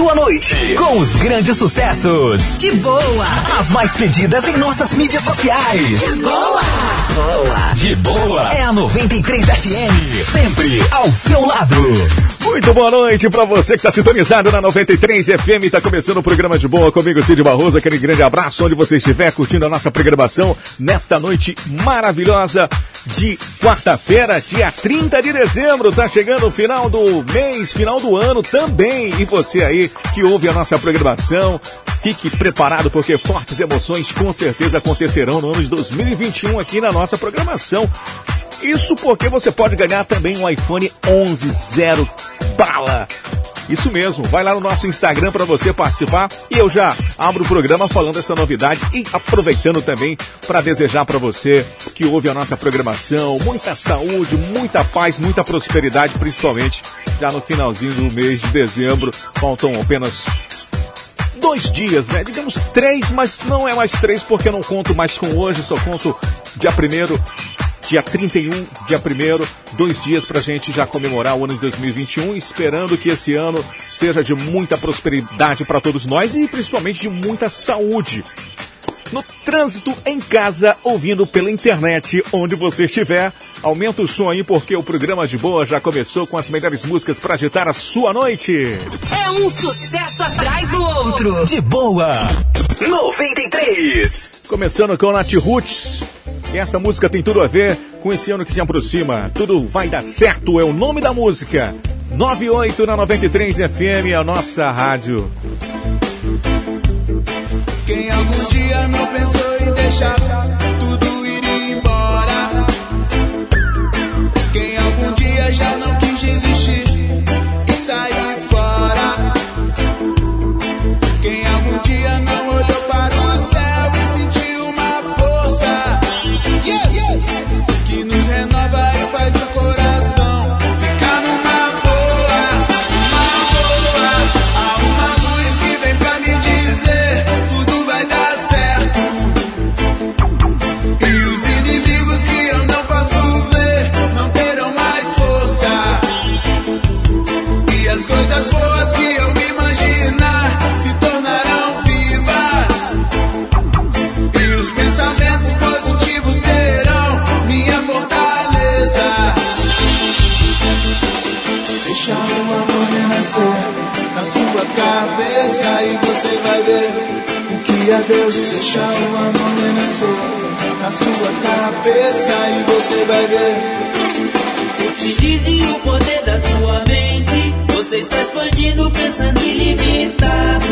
sua noite com os grandes sucessos. De boa. As mais pedidas em nossas mídias sociais. De boa. Boa. De boa. É a 93 FM. Sempre ao seu lado. Muito boa noite para você que está sintonizado na 93 FM. Está começando o programa de boa comigo, Cid Barroso. Aquele grande abraço onde você estiver curtindo a nossa programação nesta noite maravilhosa de quarta-feira, dia 30 de dezembro. Tá chegando o final do mês, final do ano também. E você aí que ouve a nossa programação, fique preparado porque fortes emoções com certeza acontecerão no ano de 2021 aqui na nossa programação. Isso porque você pode ganhar também um iPhone 11 zero bala. Isso mesmo, vai lá no nosso Instagram para você participar e eu já abro o programa falando essa novidade e aproveitando também para desejar para você que ouve a nossa programação muita saúde, muita paz, muita prosperidade, principalmente já no finalzinho do mês de dezembro. Faltam apenas dois dias, né? Digamos três, mas não é mais três porque eu não conto mais com hoje, só conto dia primeiro dia 31, dia 1 dois dias para a gente já comemorar o ano de 2021, esperando que esse ano seja de muita prosperidade para todos nós e principalmente de muita saúde. No trânsito, em casa, ouvindo pela internet, onde você estiver, aumenta o som aí porque o programa de boa já começou com as melhores músicas para agitar a sua noite. É um sucesso atrás do outro. De boa. 93. Começando com Nath Roots. Essa música tem tudo a ver com esse ano que se aproxima. Tudo vai dar certo, é o nome da música. 98 na 93 FM, a nossa rádio. Quem algum dia não pensou em deixar Deixa o amor renascer na sua cabeça e você vai ver o que é Deus. Deixa o amor renascer na sua cabeça e você vai ver. Utilize o poder da sua mente. Você está expandindo, pensando ilimitado.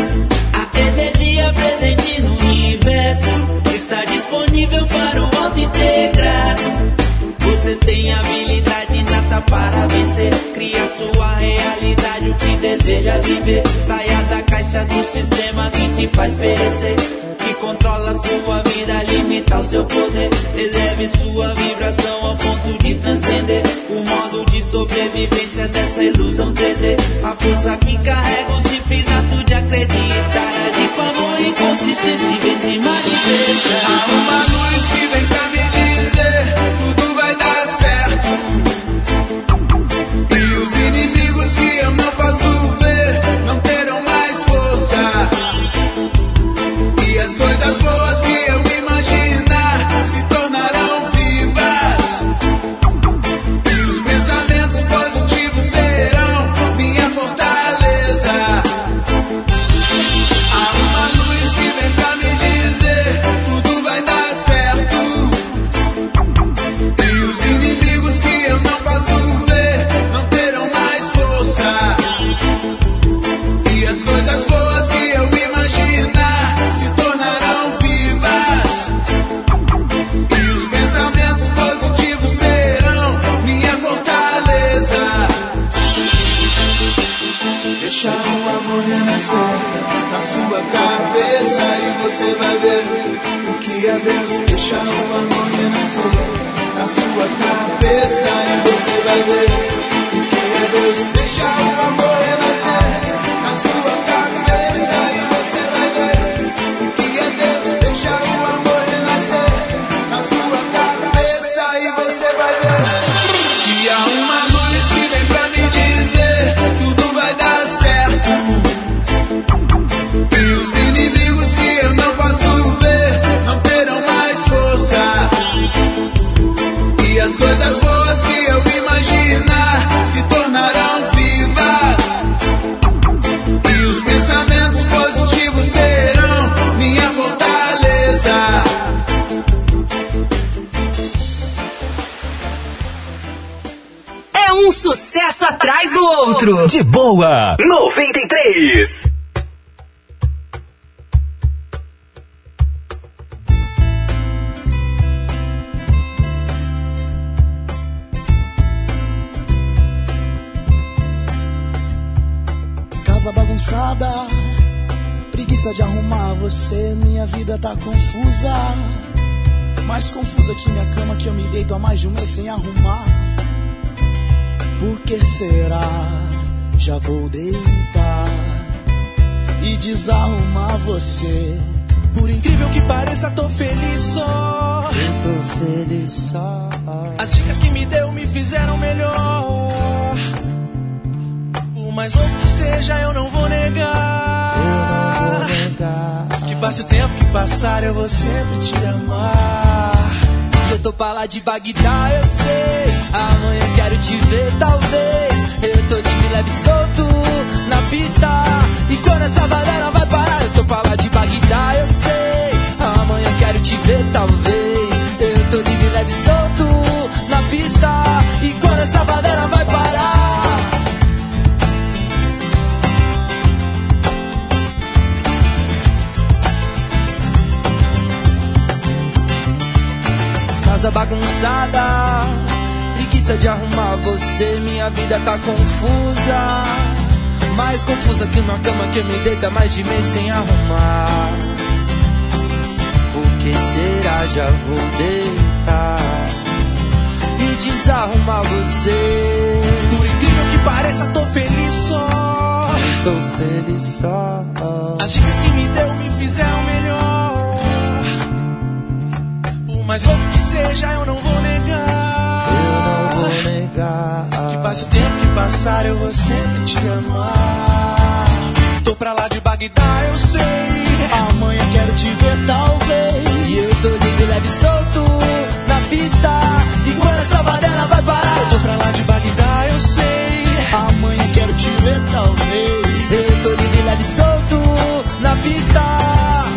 A energia presente no universo está disponível para o auto integrado. Você tem habilidade para vencer. Cria sua realidade, o que deseja viver. Saia da caixa do sistema que te faz perecer. Que controla sua vida, limita o seu poder. Eleve sua vibração ao ponto de transcender o modo de sobrevivência dessa ilusão 3D. A força que carrega o simples ato de acreditar. Agir com amor e consistência e vem se manifestar. Há uma luz que vem pra é Deus. Deixa o amor renascer na sua cabeça e você vai ver que é Deus. Deixa o amor sucesso atrás do outro. De boa, 93. Casa bagunçada, preguiça de arrumar você, minha vida tá confusa. Mais confusa que minha cama que eu me deito há mais de um mês sem arrumar. Por que será? Já vou deitar e desarrumar você. Por incrível que pareça, tô feliz só. Eu tô feliz só. As dicas que me deu me fizeram melhor. Por mais louco que seja, eu não vou negar. Eu não vou negar. Que passe o tempo que passar, eu vou sempre te amar. Eu tô pra lá de Bagdá, eu sei. Amanhã quero te ver, talvez. Eu tô de leve solto na pista. E quando essa banana vai parar, eu tô pra lá de Bagdá, eu sei. Amanhã quero te ver, talvez. Eu tô de leve solto na pista. E quando essa banana vai parar. Casa bagunçada, preguiça de arrumar você, minha vida tá confusa. Mais confusa que uma cama que me deita mais de mês sem arrumar. Por que será? Já vou deitar e desarrumar você. Por incrível que pareça, tô feliz só. Tô feliz só. As dicas que me deu me fizeram melhor. Mais louco que seja, eu não vou negar. Eu não vou negar. Que passe o tempo que passar, eu vou sempre te amar. Tô pra lá de Bagdá, eu sei. Amanhã quero te ver, talvez. E eu tô livre, leve e solto na pista. E quando essa bandeira vai parar, Eu tô pra lá de Bagdá, eu sei. Amanhã quero te ver, talvez. eu tô livre, leve e solto na pista.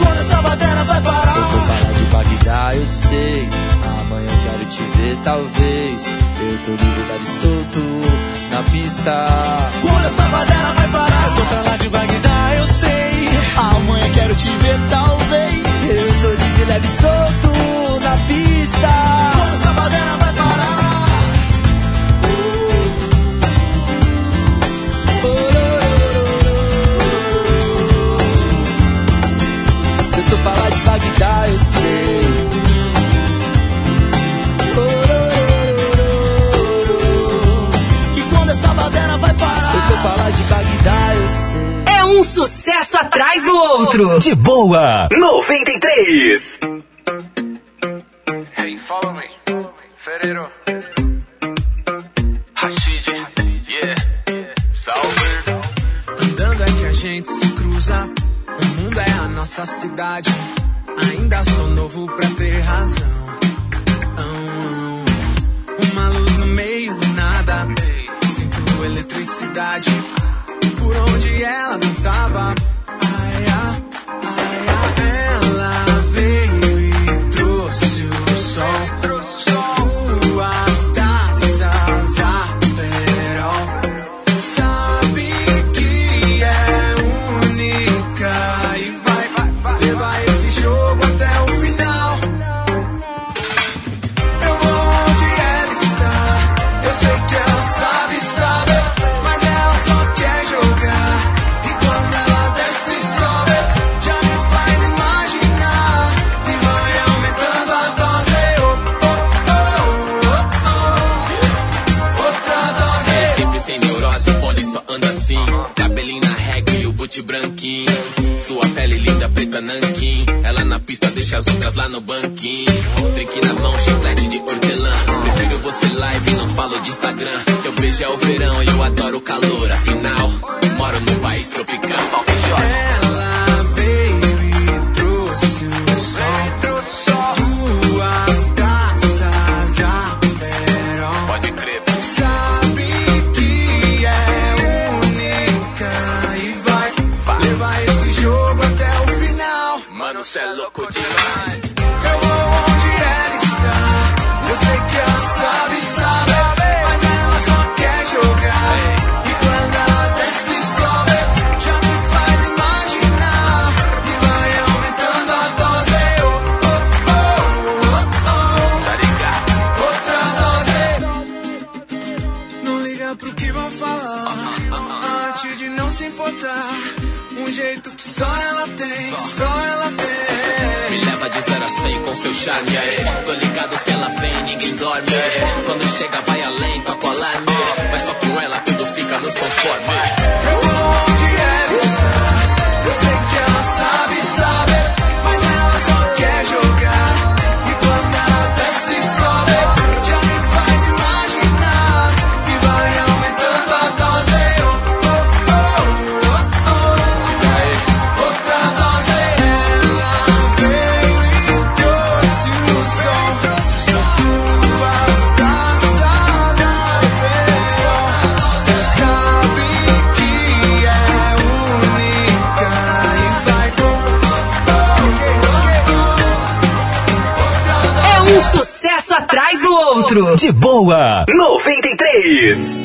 Quando essa bandeira vai parar. Eu de Bagdá, eu sei. Amanhã quero te ver, talvez. Eu tô livre, solto na pista. Quando essa bandeira vai parar. Eu tô pra lá de Bagdá, eu sei. Amanhã quero te ver, talvez. Eu tô livre, leve solto na pista. Quando essa bandeira vai parar. Eu lá de Bagdá, eu sei. Lá de Bagdá, eu sei. É um sucesso atrás do outro. De boa, 93. Hey, follow me. Ferreiro. Rashid. Yeah. Salve. Andando é que a gente se cruza. O mundo é a nossa cidade. Ainda sou novo pra ter razão. Ão, ão. Uma luz no meio do nada. Eletricidade. Por onde ela dançava. Branquinho. Sua pele linda, preta nanquim. Ela na pista deixa as outras lá no banquinho. Drink na mão, chiclete de hortelã. Prefiro você live, não falo de Instagram. Teu beijo é o verão e eu adoro o calor. Afinal, moro num país tropical. Sol com seu charme, aê. Tô ligado se ela vem, ninguém dorme, aê. Quando chega, vai além, toca o alarme. Mas só com ela tudo fica nos conforme. De boa 93.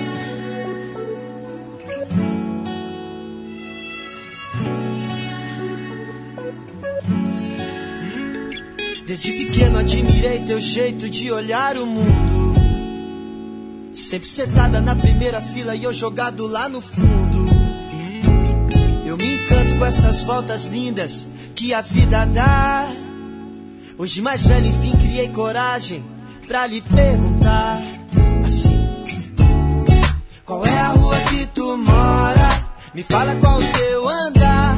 Desde pequeno admirei teu jeito de olhar o mundo. Sempre sentada na primeira fila e eu jogado lá no fundo. Eu me encanto com essas voltas lindas que a vida dá. Hoje mais velho, enfim, criei coragem pra lhe perguntar assim: Qual é a rua que tu mora? Me fala qual o teu andar.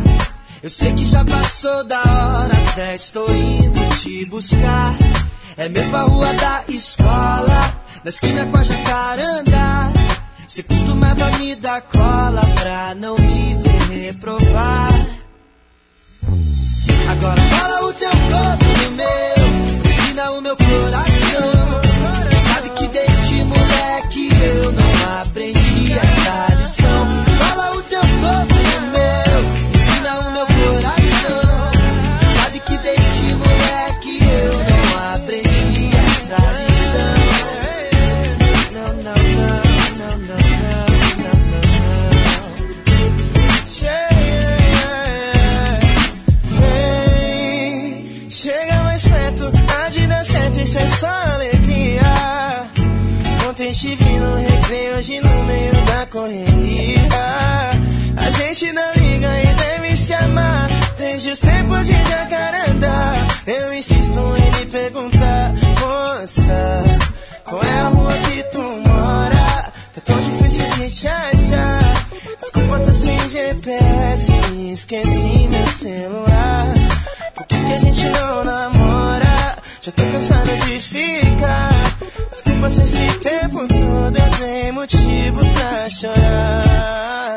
Eu sei que já passou da hora, às 10 tô indo te buscar. É mesmo a rua da escola, na esquina com a jacaranda. Você costumava me dar cola pra não me ver reprovar. Agora fala o teu corpo é só alegria. Ontem estive no recreio, hoje no meio da correria. A gente não liga e deve se amar, desde os tempos de jacaranda. Eu insisto em lhe perguntar, moça, qual é a rua que tu mora? Tá tão difícil de te achar. Desculpa, tô sem GPS, esqueci meu celular. Por que, que a gente não namora? Já tô cansado de ficar. Desculpa se esse tempo todo eu tenho motivo pra chorar.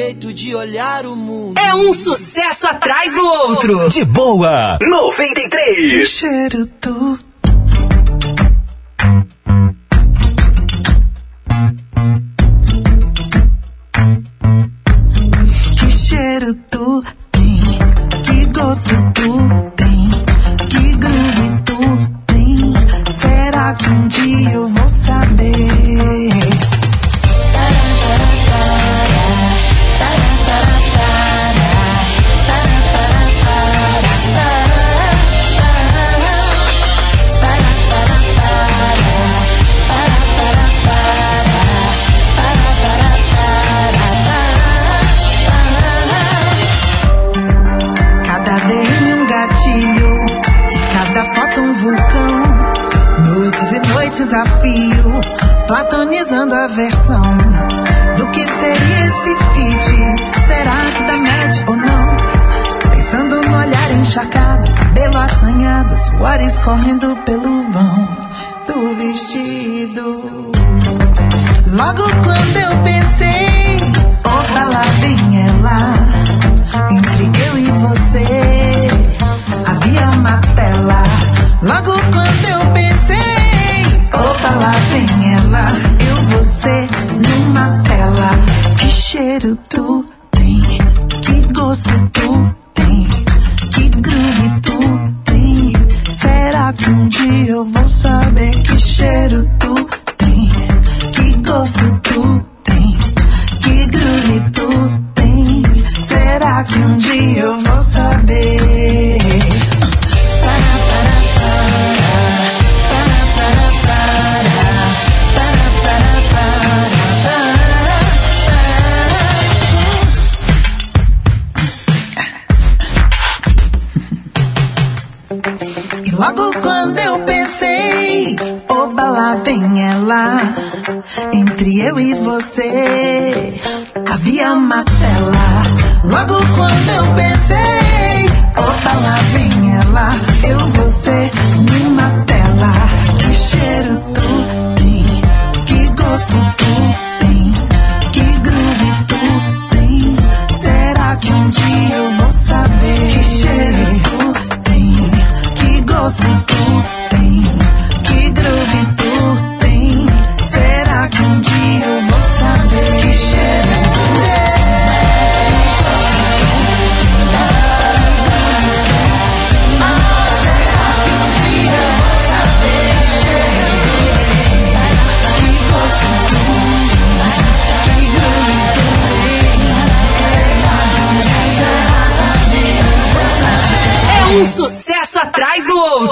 Jeito de olhar o mundo. É um sucesso atrás do outro. De boa 93. cheiro tu.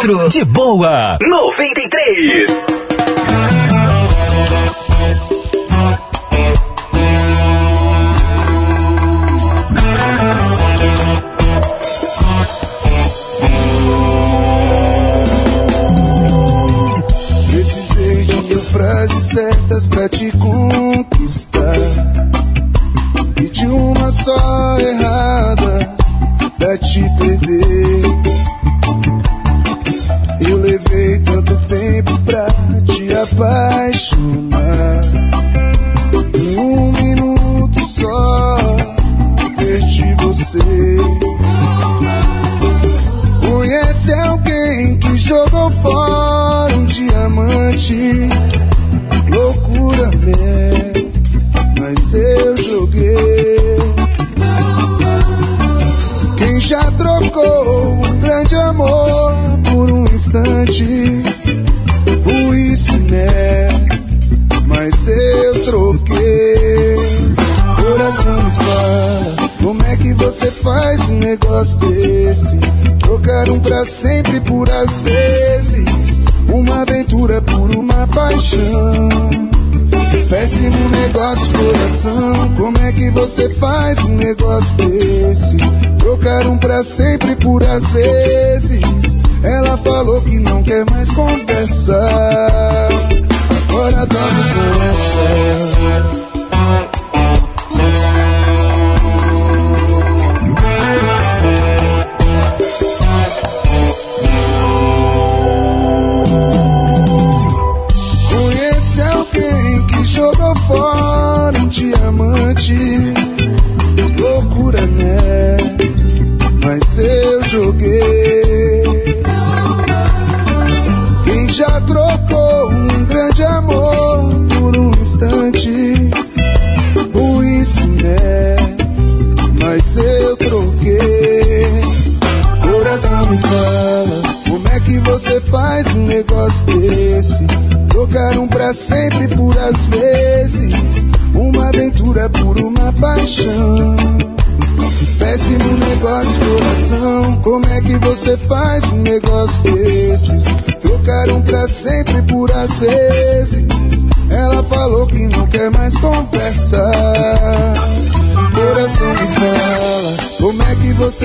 De boa 93.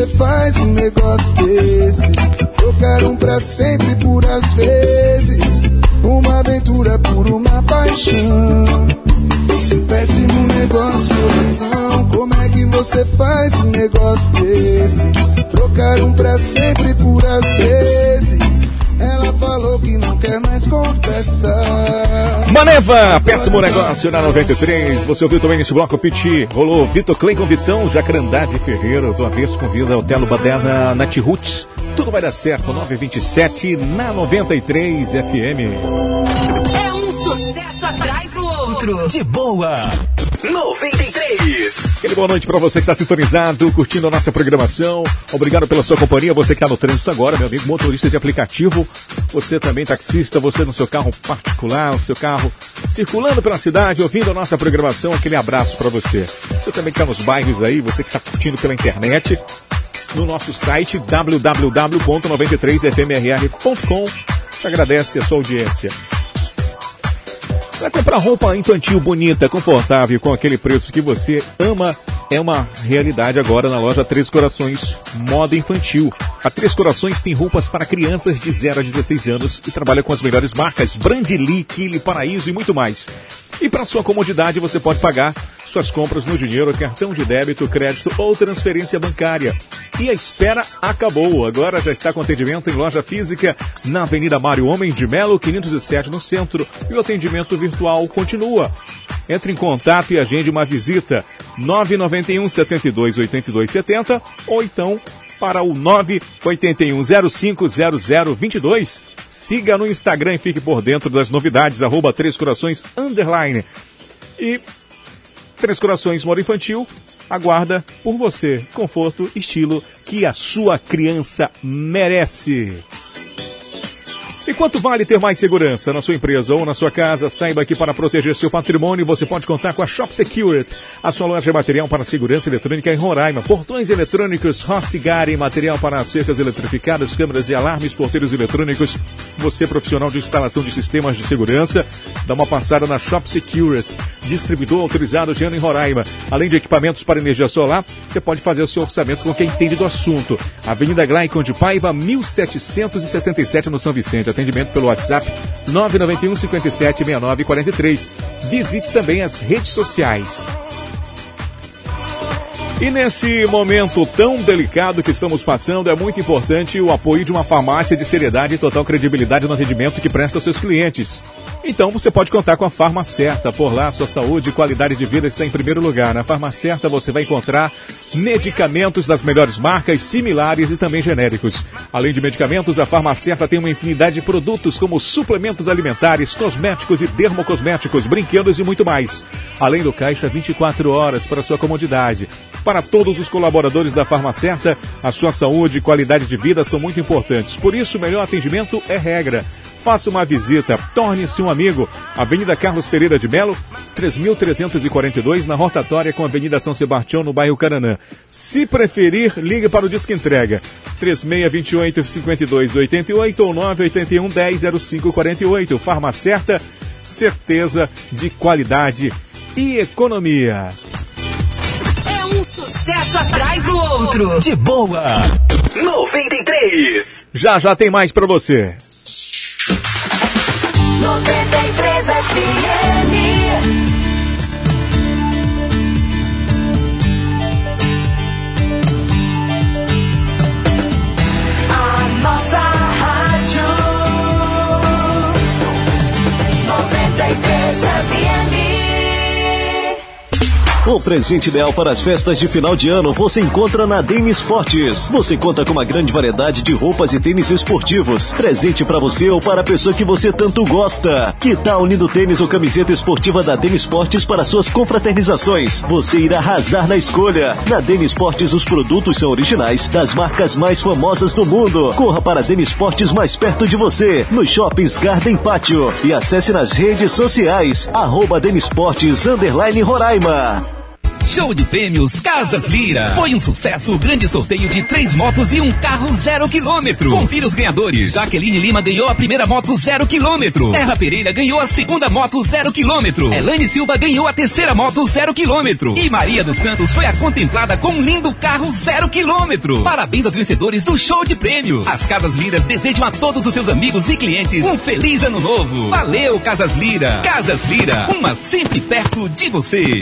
Você faz um negócio desses? Trocar um pra sempre por às vezes, uma aventura por uma paixão. Péssimo negócio, coração. Como é que você faz um negócio desse? Trocar um pra sempre por às vezes. Maneva, péssimo negócio na 93. Você ouviu também nesse bloco Piti. Rolou Vitor Clay com Vitão, Jacarandade Ferreira. Do avesso convida Otelo Baderna Nat Roots. Tudo vai dar certo, 927 na 93 FM. É um sucesso atrás do outro. De boa 93. Aquele boa noite para você que está sintonizado, curtindo a nossa programação. Obrigado pela sua companhia. Você que está no trânsito agora, meu amigo motorista de aplicativo. Você também taxista, você no seu carro particular, no seu carro circulando pela cidade, ouvindo a nossa programação. Aquele abraço para você. Você também que está nos bairros aí, você que está curtindo pela internet. No nosso site www.93fmrr.com. Te agradece a sua audiência. Para comprar roupa infantil bonita, confortável, com aquele preço que você ama, é uma realidade agora na loja Três Corações Moda Infantil. A Três Corações tem roupas para crianças de 0 a 16 anos e trabalha com as melhores marcas Brandly, Kili, Paraíso e muito mais. E para sua comodidade, você pode pagar suas compras no dinheiro, cartão de débito, crédito ou transferência bancária. E a espera acabou. Agora já está com atendimento em loja física na Avenida Mário Homem de Melo, 507 no centro. E o atendimento virtual continua. Entre em contato e agende uma visita 991 72 82 70 ou então para o 981050022. Siga no Instagram e fique por dentro das novidades, arroba Três Corações Underline. E Três Corações Mora Infantil aguarda por você conforto, estilo que a sua criança merece. E quanto vale ter mais segurança na sua empresa ou na sua casa? Saiba que para proteger seu patrimônio você pode contar com a Shop Security, a sua loja de material para segurança eletrônica em Roraima. Portões eletrônicos, Rossigari, material para cercas eletrificadas, câmeras e alarmes, porteiros eletrônicos. Você profissional de instalação de sistemas de segurança, dá uma passada na Shop Security, distribuidor autorizado ano em Roraima. Além de equipamentos para energia solar, você pode fazer o seu orçamento com quem entende do assunto. Avenida Glaicon de Paiva, 1767 no São Vicente atendimento pelo WhatsApp 991 57 69 43. Visite também as redes sociais. E nesse momento tão delicado que estamos passando, é muito importante o apoio de uma farmácia de seriedade e total credibilidade no atendimento que presta aos seus clientes. Então você pode contar com a Farma Certa. Por lá, sua saúde e qualidade de vida está em primeiro lugar. Na Farma Certa você vai encontrar medicamentos das melhores marcas, similares e também genéricos. Além de medicamentos, a Farma Certa tem uma infinidade de produtos como suplementos alimentares, cosméticos e dermocosméticos, brinquedos e muito mais. Além do caixa 24 horas para sua comodidade. Para todos os colaboradores da Farma Certa, a sua saúde e qualidade de vida são muito importantes. Por isso, o melhor atendimento é regra. Faça uma visita, torne-se um amigo. Avenida Carlos Pereira de Melo, 3.342, na rotatória com a Avenida São Sebastião, no bairro Caranã. Se preferir, ligue para o Disque Entrega. 3628-5288 ou 981-100548. Farma Certa, certeza de qualidade e economia. Sucesso atrás do outro. De boa. 93. Já já tem mais para você. 93 FM. O presente ideal para as festas de final de ano você encontra na Dene Esportes. Você conta com uma grande variedade de roupas e tênis esportivos. Presente para você ou para a pessoa que você tanto gosta. Que tal unindo tênis ou camiseta esportiva da Dene Esportes para suas confraternizações? Você irá arrasar na escolha. Na Dene Esportes os produtos são originais das marcas mais famosas do mundo. Corra para a Dene Esportes mais perto de você, nos shoppings Garden Pátio e acesse nas redes sociais, arroba Roraima. Show de prêmios Casas Lira. Foi um sucesso o grande sorteio de três motos e um carro zero quilômetro. Confira os ganhadores. Jaqueline Lima ganhou a primeira moto zero quilômetro. Erra Pereira ganhou a segunda moto zero quilômetro. Elane Silva ganhou a terceira moto zero quilômetro. E Maria dos Santos foi a contemplada com um lindo carro zero quilômetro. Parabéns aos vencedores do Show de Prêmios. As Casas Liras desejam a todos os seus amigos e clientes um feliz ano novo. Valeu, Casas Lira. Casas Lira, uma sempre perto de você.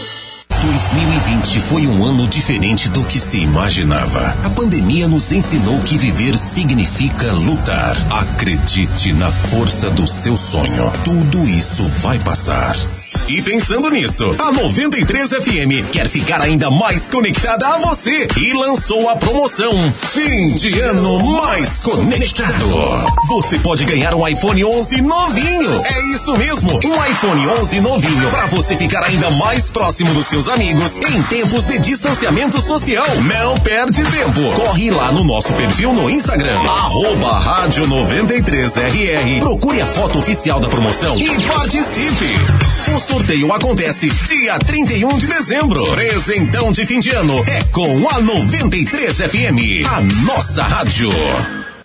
2020 foi um ano diferente do que se imaginava. A pandemia nos ensinou que viver significa lutar. Acredite na força do seu sonho. Tudo isso vai passar. E pensando nisso, a 93 FM quer ficar ainda mais conectada a você e lançou a promoção Fim de Ano Mais Conectado. Você pode ganhar um iPhone 11 novinho. É isso mesmo, um iPhone 11 novinho para você ficar ainda mais próximo dos seus amigos em tempos de distanciamento social. Não perde tempo. Corre lá no nosso perfil no Instagram, arroba rádio 93RR. Procure a foto oficial da promoção e participe. O sorteio acontece dia 31 de dezembro. Presentão de fim de ano é com a 93 FM, a nossa rádio.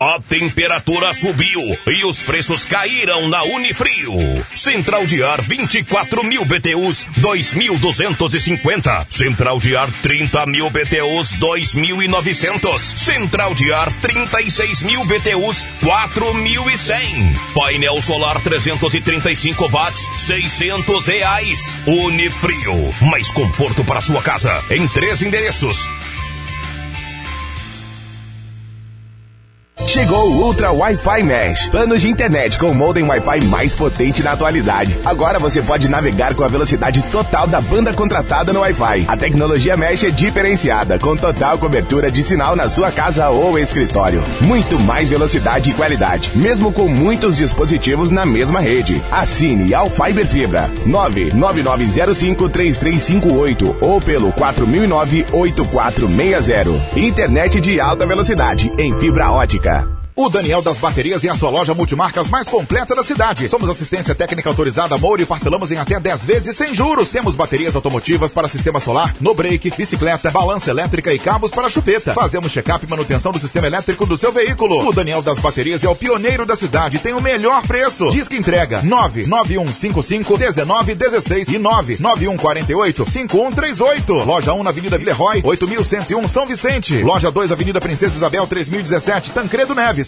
A temperatura subiu e os preços caíram na Unifrio. Central de ar 24 mil BTUs 2.250. Central de ar 30 mil BTUs 2.900. Central de ar 36 mil BTUs 4.100. Painel solar 335 watts 600 reais. Unifrio mais conforto para sua casa em três endereços. Chegou o Ultra Wi-Fi Mesh. Planos de internet com o modem Wi-Fi mais potente na atualidade. Agora você pode navegar com a velocidade total da banda contratada no Wi-Fi. A tecnologia Mesh é diferenciada, com total cobertura de sinal na sua casa ou escritório. Muito mais velocidade e qualidade, mesmo com muitos dispositivos na mesma rede. Assine ao Fiber Fibra 999053358 ou pelo 4009-8460. Internet de alta velocidade em fibra ótica. Música o Daniel das Baterias é a sua loja multimarcas mais completa da cidade. Somos assistência técnica autorizada Moura e parcelamos em até 10 vezes sem juros. Temos baterias automotivas para sistema solar, no break, bicicleta, balança elétrica e cabos para chupeta. Fazemos check-up e manutenção do sistema elétrico do seu veículo. O Daniel das Baterias é o pioneiro da cidade tem o melhor preço. Disque entrega 991551916 e 991485138. Loja 1 na Avenida Villeroy, 8101 São Vicente. Loja 2 Avenida Princesa Isabel 3017 Tancredo Neves.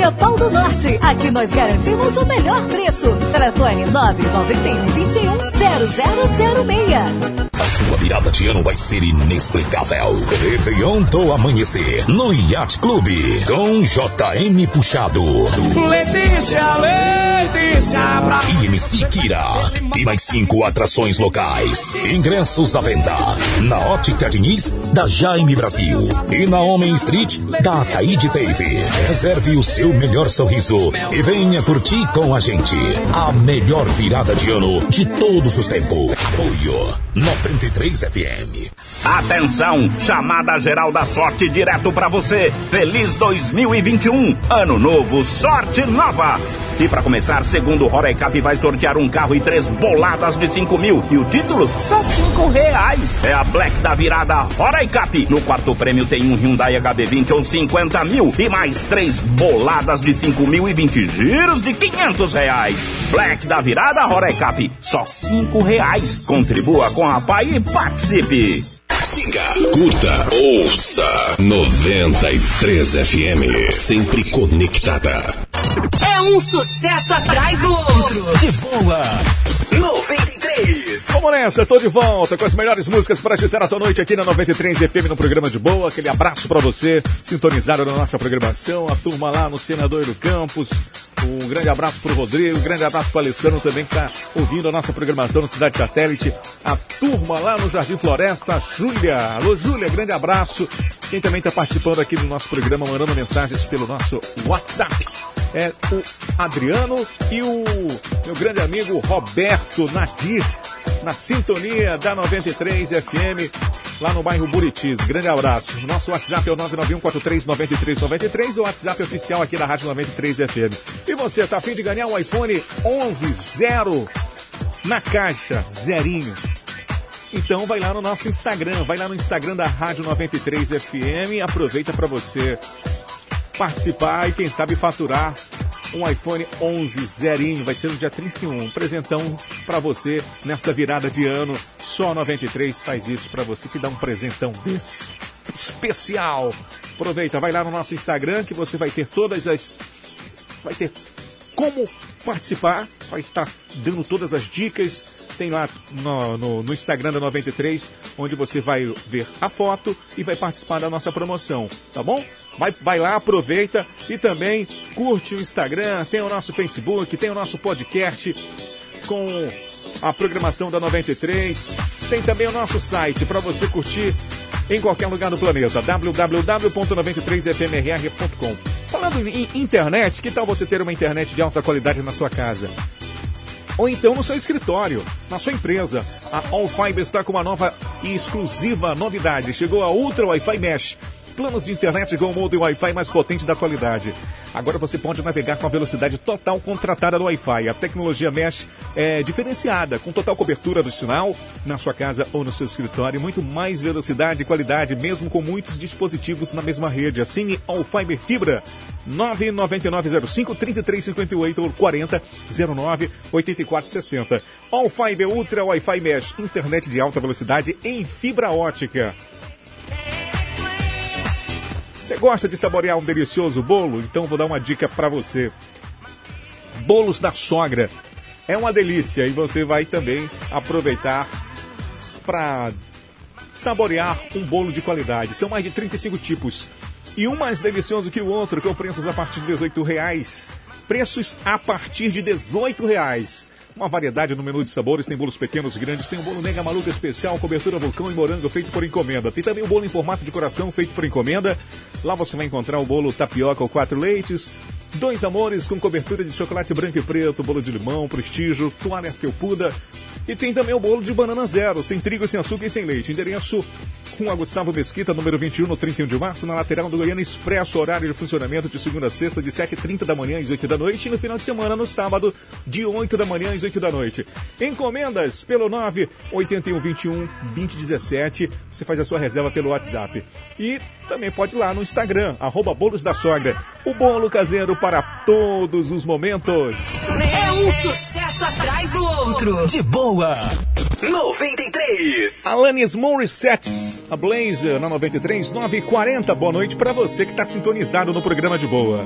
Madeireira Pau do Norte. Aqui nós garantimos o melhor preço. Telefone 991 21 0006. A sua virada de ano vai ser inexplicável. Réveillon do Amanhecer, no Yacht Clube, com JM Puxado. Letícia, Letícia, pra... E MC Kira. E mais cinco atrações locais. Ingressos à venda. Na Ótica Diniz, da Jaime Brasil. E na Homem Street, da Taíde Dave. Reserve o seu melhor sorriso e venha curtir com a gente. A melhor virada de ano de todos os tempos. Apoio 93 FM. Atenção, chamada geral da sorte direto para você. Feliz 2021, ano novo, sorte nova. E para começar, segundo o Rorecap vai sortear um carro e três boladas de 5 mil. E o título? Só 5 reais. É a Black da virada Rorecap. No quarto prêmio tem um Hyundai HB20 ou 50 mil. E mais três boladas de 5 mil e 20 giros de 500 reais. Black da virada Rorecap. Só 5 reais. Contribua com a PAI e participe. Siga, curta, ouça 93 FM. Sempre conectada. É um sucesso atrás do outro. De boa. 93. Vamos nessa, tô de volta com as melhores músicas para agitar a tua noite aqui na 93 FM no programa de boa. Aquele abraço para você, sintonizado na nossa programação, a turma lá no Senador do Campos. Um grande abraço pro Rodrigo, um grande abraço pro Alessandro também que tá ouvindo a nossa programação no Cidade Satélite. A turma lá no Jardim Floresta, a Júlia. Alô, Júlia, grande abraço. Quem também está participando aqui do nosso programa, mandando mensagens pelo nosso WhatsApp é o Adriano e o meu grande amigo Roberto Nadir, na sintonia da 93 FM. Lá no bairro Buritis. Grande abraço. Nosso WhatsApp é o 991439393, o WhatsApp oficial aqui da Rádio 93 FM. E você, tá afim de ganhar um iPhone 11 Zero na caixa, zerinho? Então vai lá no nosso Instagram, vai lá no Instagram da Rádio 93 FM, aproveita para você participar e quem sabe faturar um iPhone 11 zerinho, vai ser no dia 31, um presentão para você nesta virada de ano. Só a 93 faz isso para você, te dar um presentão desse especial. Aproveita, vai lá no nosso Instagram que você vai ter todas as vai ter como participar, vai estar dando todas as dicas. Tem lá no, no, no, Instagram da 93, onde você vai ver a foto e vai participar da nossa promoção, tá bom? Vai, vai lá, aproveita e também curte o Instagram, tem o nosso Facebook, tem o nosso podcast com a programação da 93. Tem também o nosso site para você curtir em qualquer lugar do planeta, www.93fmrr.com. Falando em internet, que tal você ter uma internet de alta qualidade na sua casa? Ou então no seu escritório, na sua empresa. A All Fiber está com uma nova e exclusiva novidade. Chegou a Ultra Wi-Fi Mesh planos de internet com o modem Wi-Fi mais potente da atualidade. Agora você pode navegar com a velocidade total contratada do Wi-Fi. A tecnologia Mesh é diferenciada, com total cobertura do sinal na sua casa ou no seu escritório. Muito mais velocidade e qualidade, mesmo com muitos dispositivos na mesma rede. Assine All Fiber Fibra 99905 3358 ou 40 09 8460. All Fiber Ultra Wi-Fi Mesh, internet de alta velocidade em fibra ótica. Você gosta de saborear um delicioso bolo? Então vou dar uma dica para você. Bolos da sogra. É uma delícia e você vai também aproveitar para saborear um bolo de qualidade. São mais de 35 tipos. E um mais delicioso que o outro, com preços a partir de 18 reais. Preços a partir de 18 reais. Uma variedade no menu de sabores, tem bolos pequenos e grandes, tem o bolo mega maluco especial, cobertura vulcão e morango feito por encomenda. Tem também o bolo em formato de coração feito por encomenda. Lá você vai encontrar o bolo tapioca ou quatro leites, dois amores com cobertura de chocolate branco e preto, bolo de limão, prestígio, toalha felpuda. E tem também o bolo de banana zero, sem trigo, sem açúcar e sem leite. Endereço com a Gustavo Mesquita, número 21, no 31 de março, na lateral do Goiânia Expresso, horário de funcionamento de segunda a sexta, de 7h30 da manhã às 8 da noite, e no final de semana, no sábado, de 8 da manhã às 8 da noite. Encomendas pelo 98121 2017, você faz a sua reserva pelo WhatsApp. E também pode ir lá no Instagram, arroba Bolos da Sogra. O bolo caseiro para todos os momentos. É um sucesso atrás do outro. De boa. 93. Alanis Morissette, a Blazer na 93, 9h40. Boa noite para você que está sintonizado no programa de boa.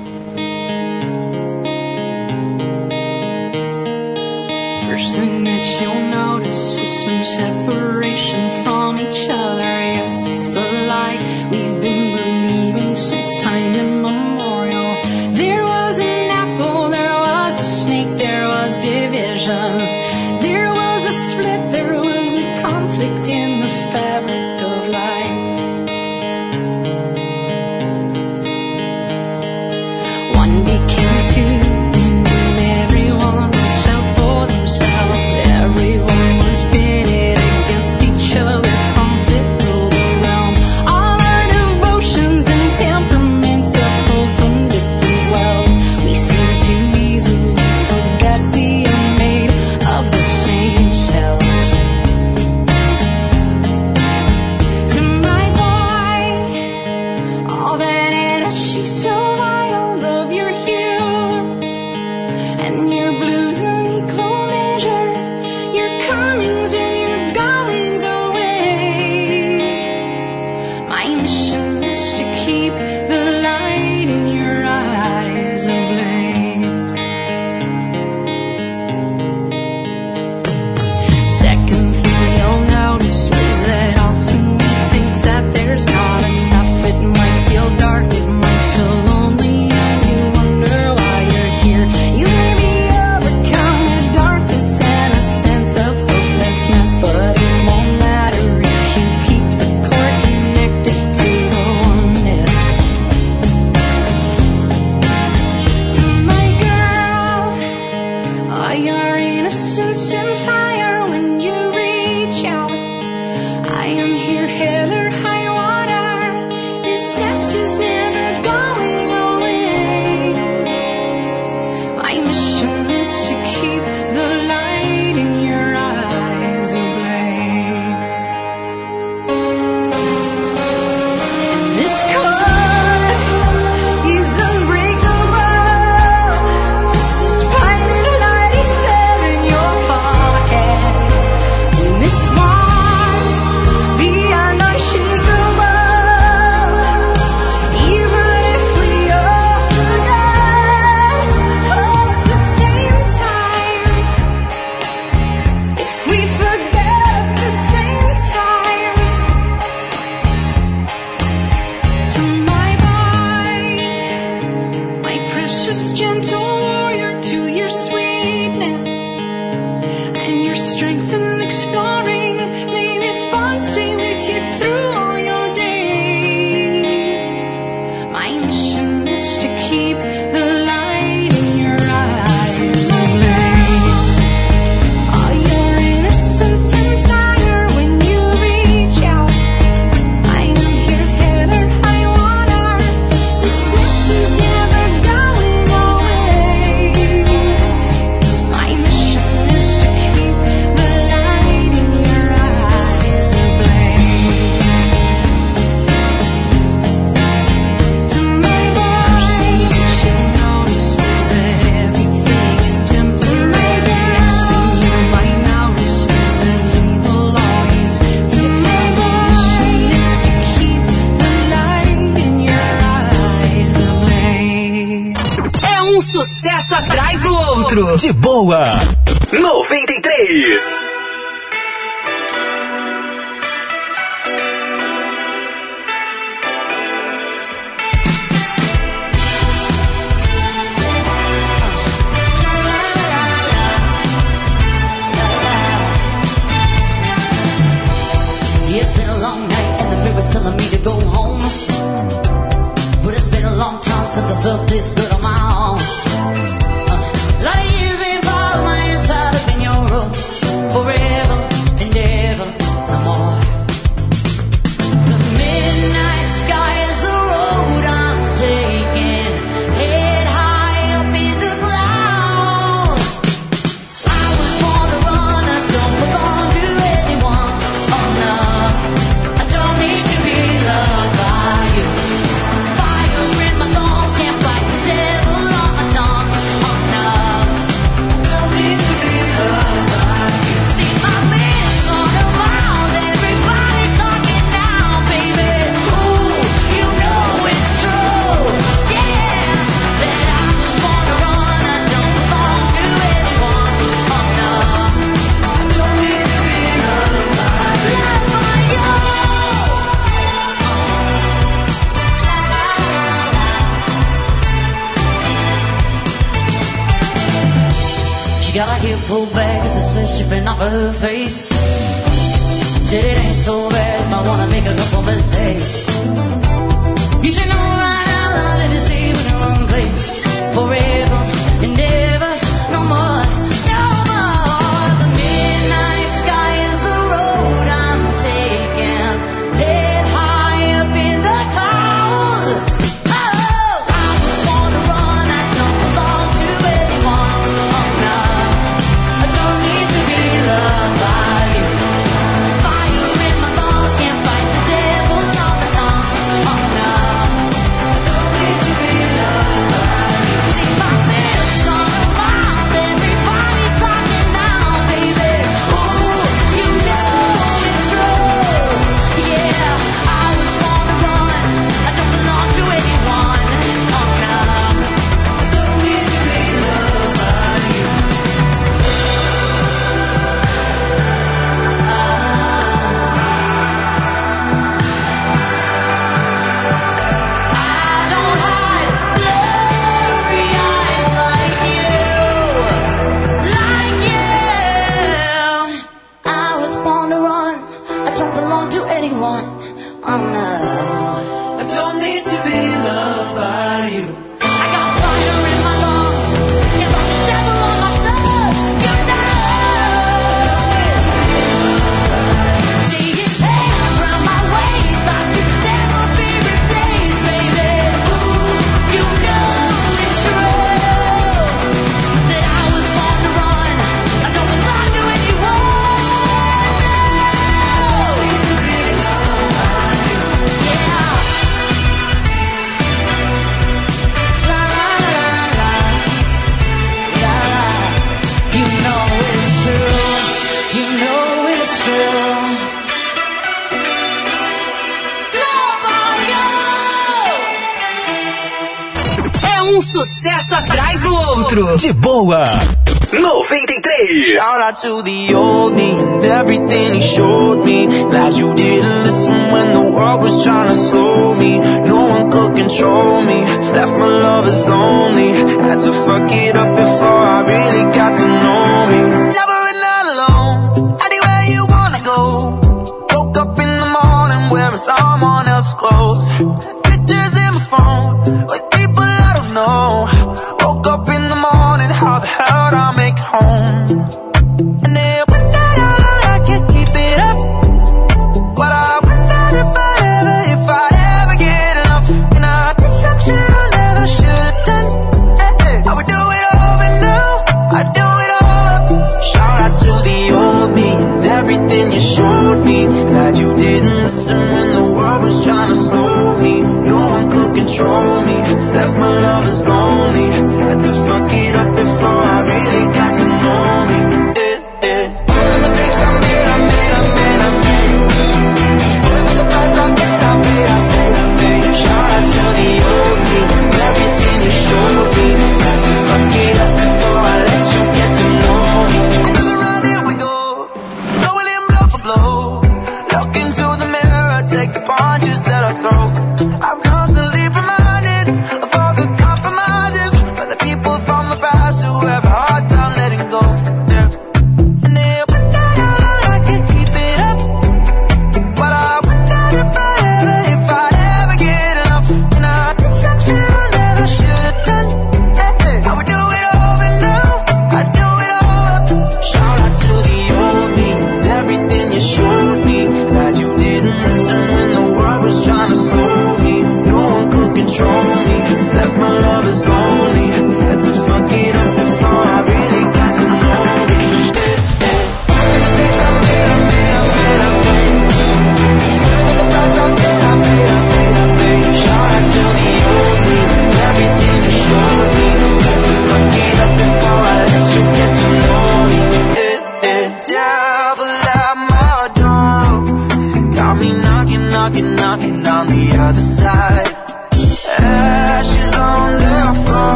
First thing that you'll notice is some separation from each other. Face. To the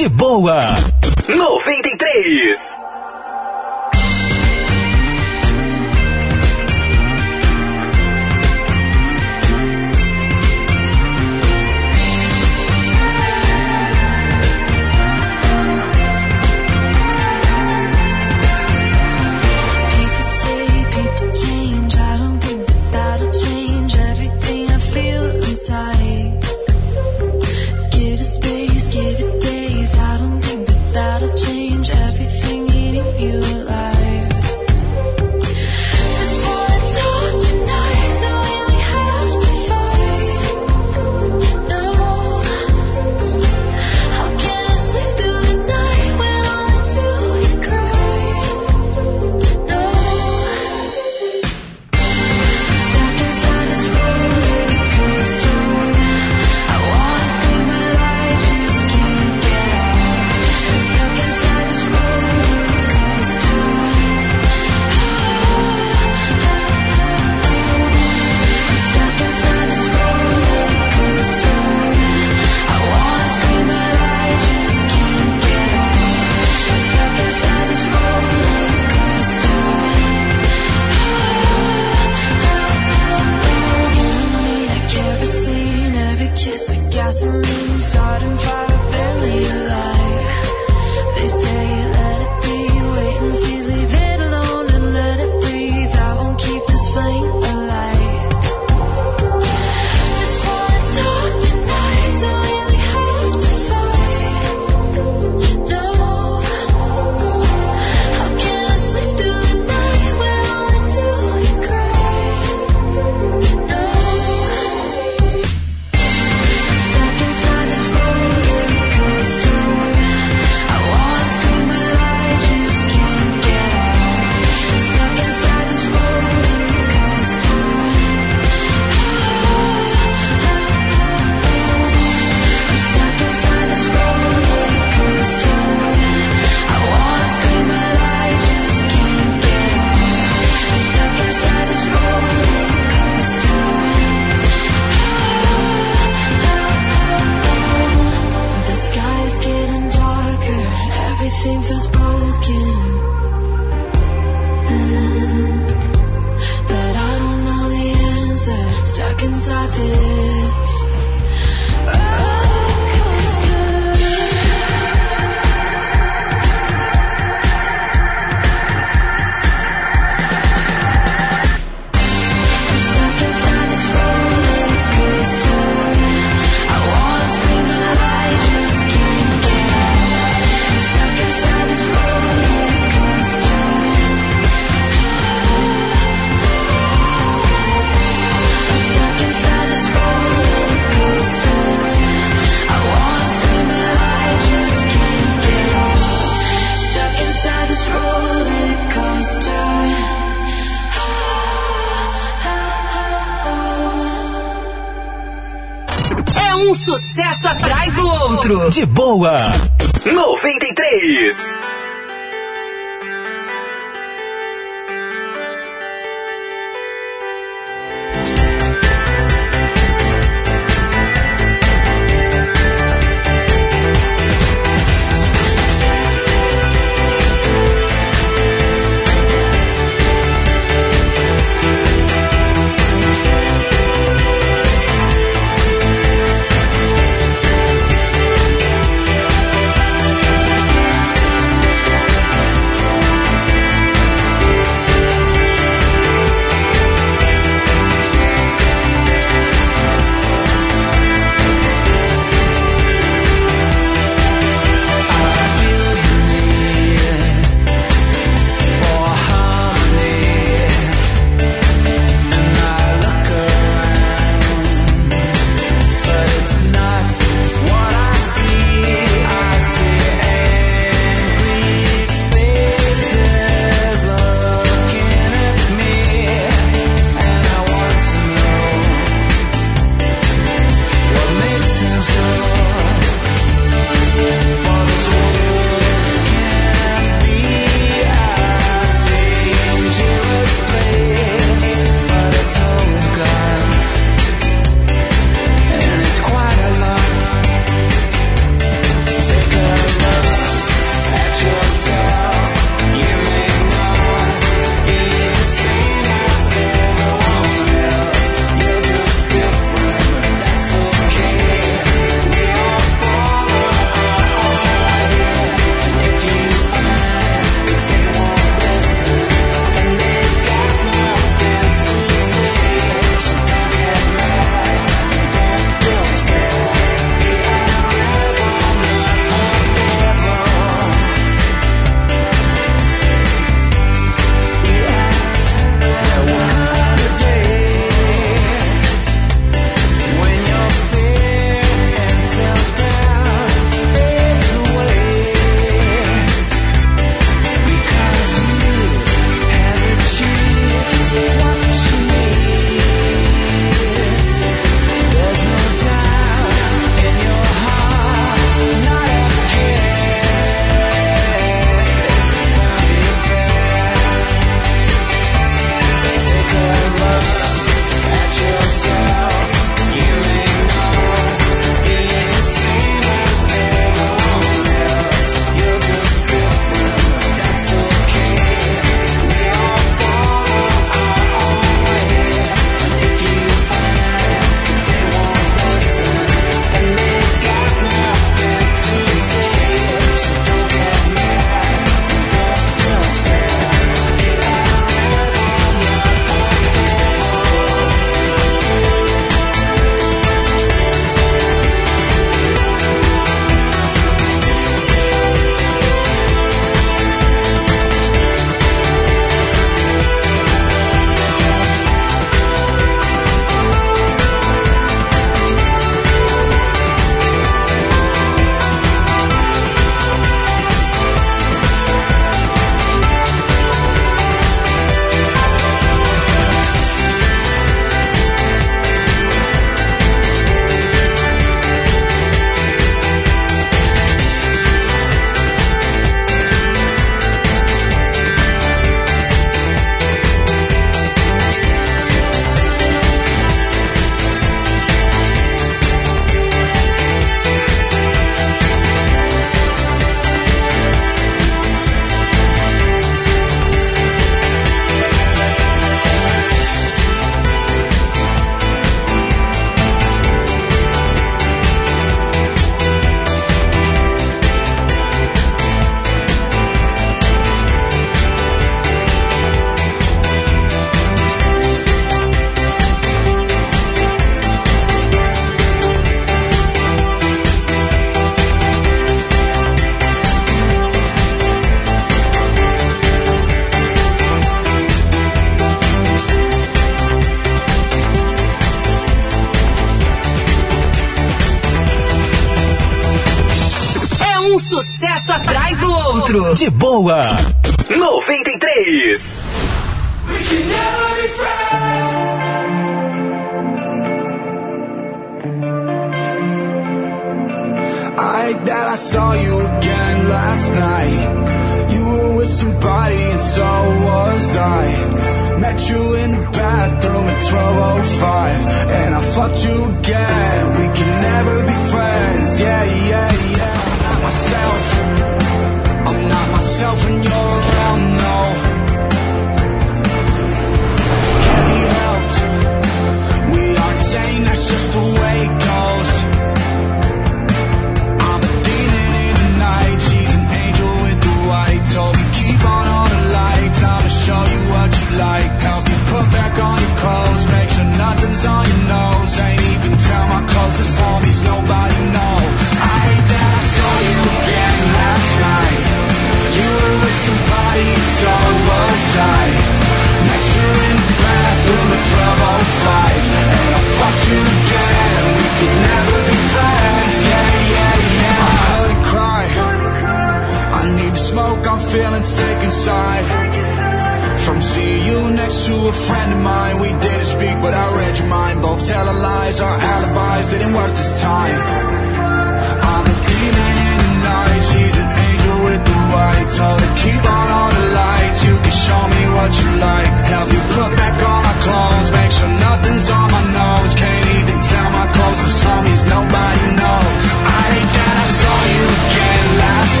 De boa. 93.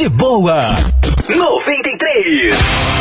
de boa. 93.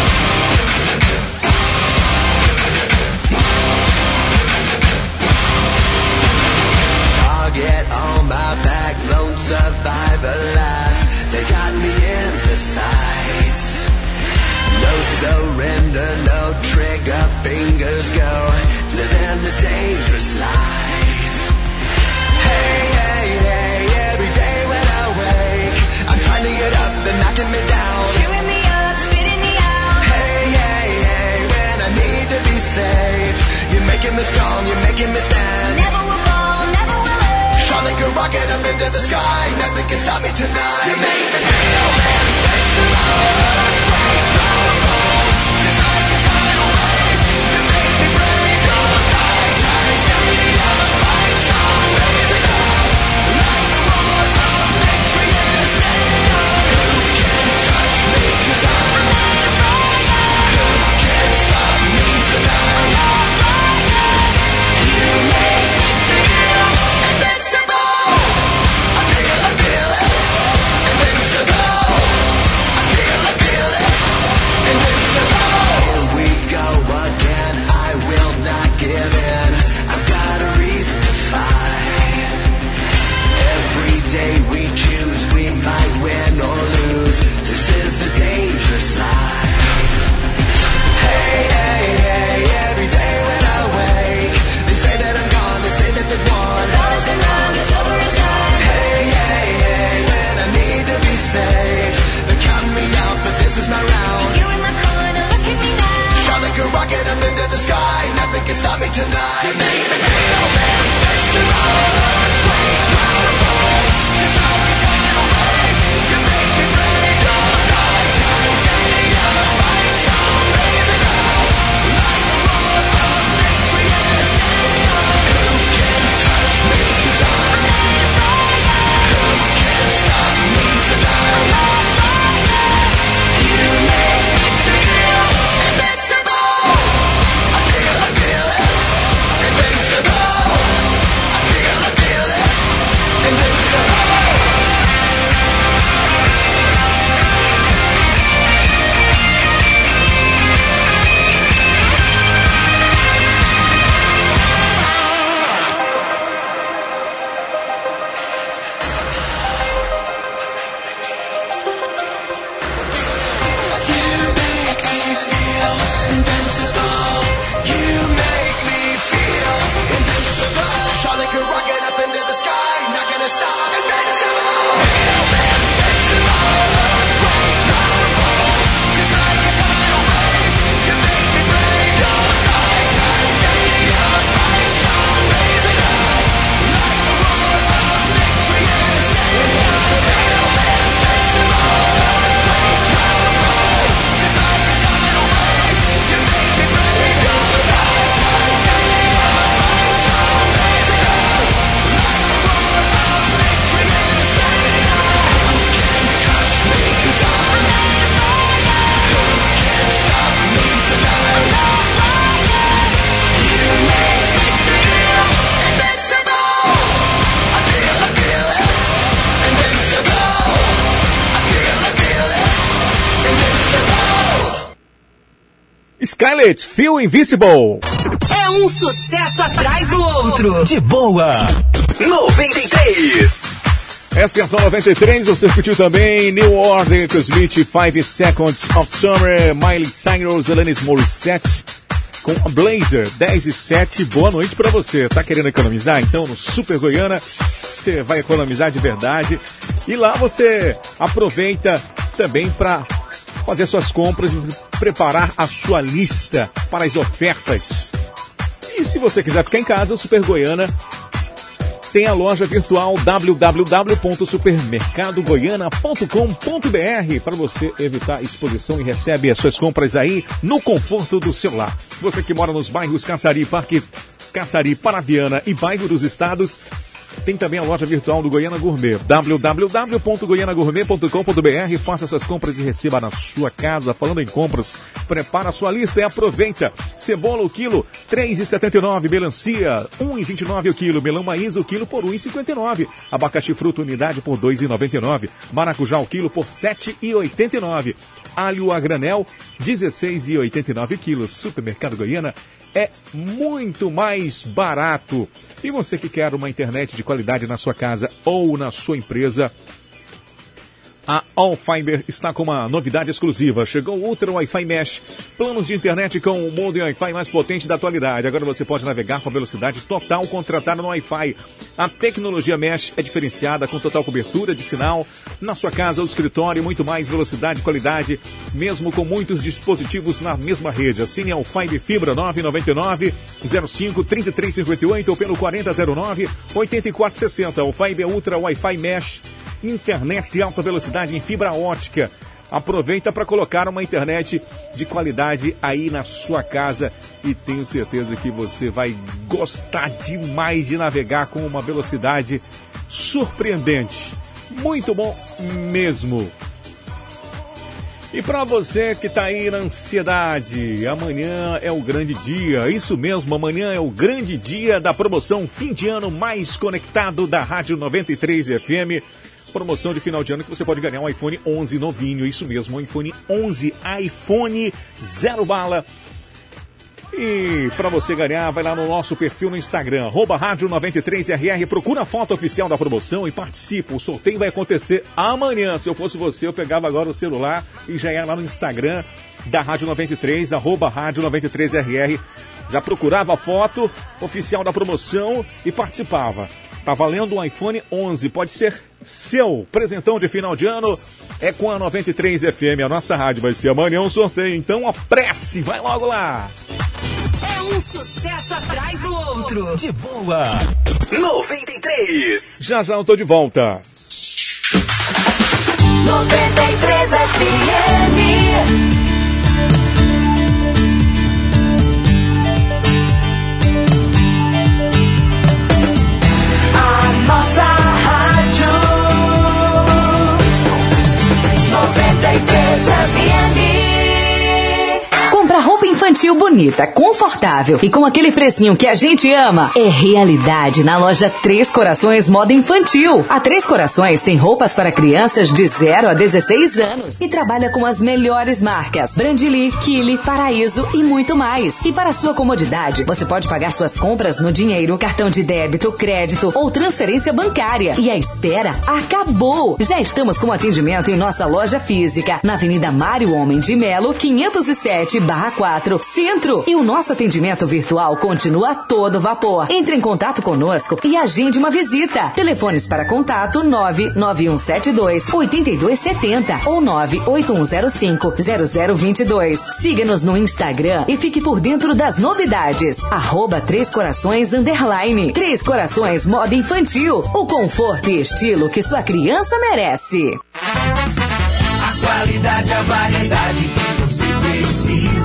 Rocket up into the sky Nothing can stop me tonight You made me feel invincible. face an Skylet, Feel Invisible. É um sucesso atrás do outro. De boa. 93. Esta é a Ação 93, você curtiu também New Order, com Smith, 5 Seconds of Summer, Miley Cyrus, Alanis Morissette, com a Blazer, 10 e 7. Boa noite pra você. Tá querendo economizar? Então, no Super Goiânia, você vai economizar de verdade. E lá você aproveita também para fazer suas compras preparar a sua lista para as ofertas. E se você quiser ficar em casa, o Super Goiânia tem a loja virtual www.supermercadogoiana.com.br para você evitar exposição e recebe as suas compras aí no conforto do celular. Você que mora nos bairros Caçari, Parque Caçari, Paraviana e Bairro dos Estados, tem também a loja virtual do Goiânia Gourmet, www.goianagourmet.com.br. Faça suas compras e receba na sua casa. Falando em compras, prepara a sua lista e aproveita. Cebola o quilo, R$ 3,79. Melancia, R$ 1,29 o quilo. Melão maíz o quilo por R$ 1,59. Abacaxi fruta unidade por R$ 2,99. Maracujá o quilo por R$ 7,89. Alho a granel, R$ 16,89 quilos. Supermercado Goiânia é muito mais barato. E você que quer uma internet de qualidade na sua casa ou na sua empresa, a All Fiber está com uma novidade exclusiva. Chegou o Ultra Wi-Fi Mesh, planos de internet com o modem Wi-Fi mais potente da atualidade. Agora você pode navegar com a velocidade total contratada no Wi-Fi. A tecnologia Mesh é diferenciada com total cobertura de sinal na sua casa, ou escritório, muito mais velocidade e qualidade, mesmo com muitos dispositivos na mesma rede. Assine All Fibra 999 05 3358 ou pelo 4009 8460. All Fiber Ultra Wi-Fi Mesh internet de alta velocidade em fibra ótica. Aproveita para colocar uma internet de qualidade aí na sua casa e tenho certeza que você vai gostar demais de navegar com uma velocidade surpreendente. Muito bom mesmo. E para você que está aí na ansiedade, amanhã é o grande dia. Isso mesmo, amanhã é o grande dia da promoção fim de ano mais conectado da Rádio 93 FM. Promoção de final de ano que você pode ganhar um iPhone 11 novinho, isso mesmo, um iPhone 11, iPhone zero bala. E para você ganhar, vai lá no nosso perfil no Instagram, Rádio 93RR, procura a foto oficial da promoção e participa. O sorteio vai acontecer amanhã. Se eu fosse você, eu pegava agora o celular e já ia lá no Instagram da Rádio 93, arroba Rádio 93RR. Já procurava a foto oficial da promoção e participava. Tá valendo um iPhone 11, pode ser seu. Presentão de final de ano é com a 93 FM. A nossa rádio vai ser amanhã um sorteio, então apresse, vai logo lá. É um sucesso atrás do outro. De boa. 93. Já já eu tô de volta. 93 FM. A nossa 93 FM. Comprar roupa infantil bonita, confortável e com aquele precinho que a gente ama é realidade na loja Três Corações Moda Infantil. A Três Corações tem roupas para crianças de 0 a 16 anos e trabalha com as melhores marcas: Brandili, Kili, Paraíso e muito mais. E para sua comodidade, você pode pagar suas compras no dinheiro, cartão de débito, crédito ou transferência bancária. E a espera acabou! Já estamos com atendimento em nossa loja física, na Avenida Mário Homem de Melo, 507 4, Centro. E o nosso atendimento virtual continua todo vapor. Entre em contato conosco e agende uma visita. Telefones para contato 99172 8270 ou 98105 0022. Siga-nos no Instagram e fique por dentro das novidades. Arroba Três Corações Underline. Três Corações Moda Infantil. O conforto e estilo que sua criança merece. A qualidade, a variedade que você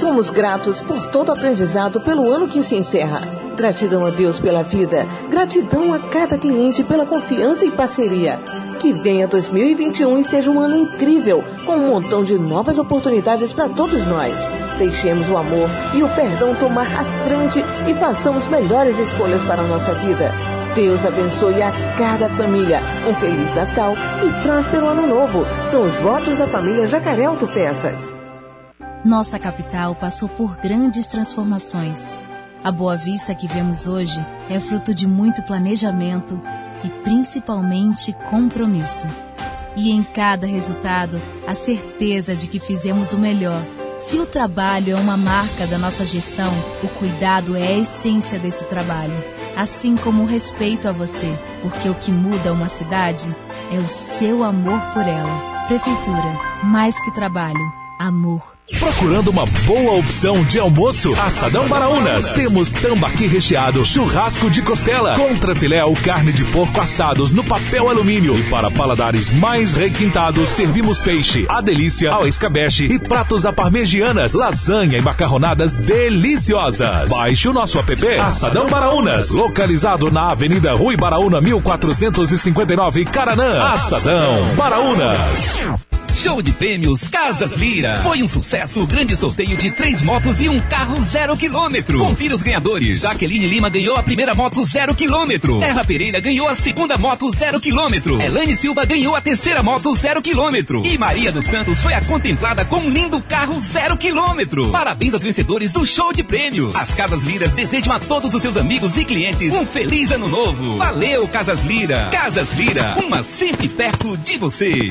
Somos gratos por todo aprendizado pelo ano que se encerra. Gratidão a Deus pela vida. Gratidão a cada cliente pela confiança e parceria. Que venha 2021 e seja um ano incrível, com um montão de novas oportunidades para todos nós. Deixemos o amor e o perdão tomar a frente e façamos melhores escolhas para a nossa vida. Deus abençoe a cada família. Um Feliz Natal e próspero Ano Novo. São os votos da família Jacaré Autopeças. Nossa capital passou por grandes transformações. A Boa Vista que vemos hoje é fruto de muito planejamento e principalmente compromisso. E em cada resultado, a certeza de que fizemos o melhor. Se o trabalho é uma marca da nossa gestão, o cuidado é a essência desse trabalho. Assim como o respeito a você, porque o que muda uma cidade é o seu amor por ela. Prefeitura, mais que trabalho, amor. Procurando uma boa opção de almoço? Assadão Baraunas. Temos tambaqui recheado, churrasco de costela, contrafilé ou carne de porco assados no papel alumínio. E para paladares mais requintados, servimos peixe, a delícia, ao escabeche e pratos à parmegianas, lasanha e macarronadas deliciosas. Baixe o nosso app Assadão Baraunas, localizado na Avenida Rui Baraúna 1459, Caranã. Assadão Baraunas. Show de prêmios Casas Lira. Foi um sucesso grande sorteio de três motos e um carro zero quilômetro. Confira os ganhadores. Jaqueline Lima ganhou a primeira moto zero quilômetro. Terra Pereira ganhou a segunda moto zero quilômetro. Elane Silva ganhou a terceira moto zero quilômetro. E Maria dos Santos foi a contemplada com um lindo carro zero quilômetro. Parabéns aos vencedores do Show de Prêmios. As Casas Liras desejam a todos os seus amigos e clientes um feliz ano novo. Valeu, Casas Lira. Casas Lira, uma sempre perto de você.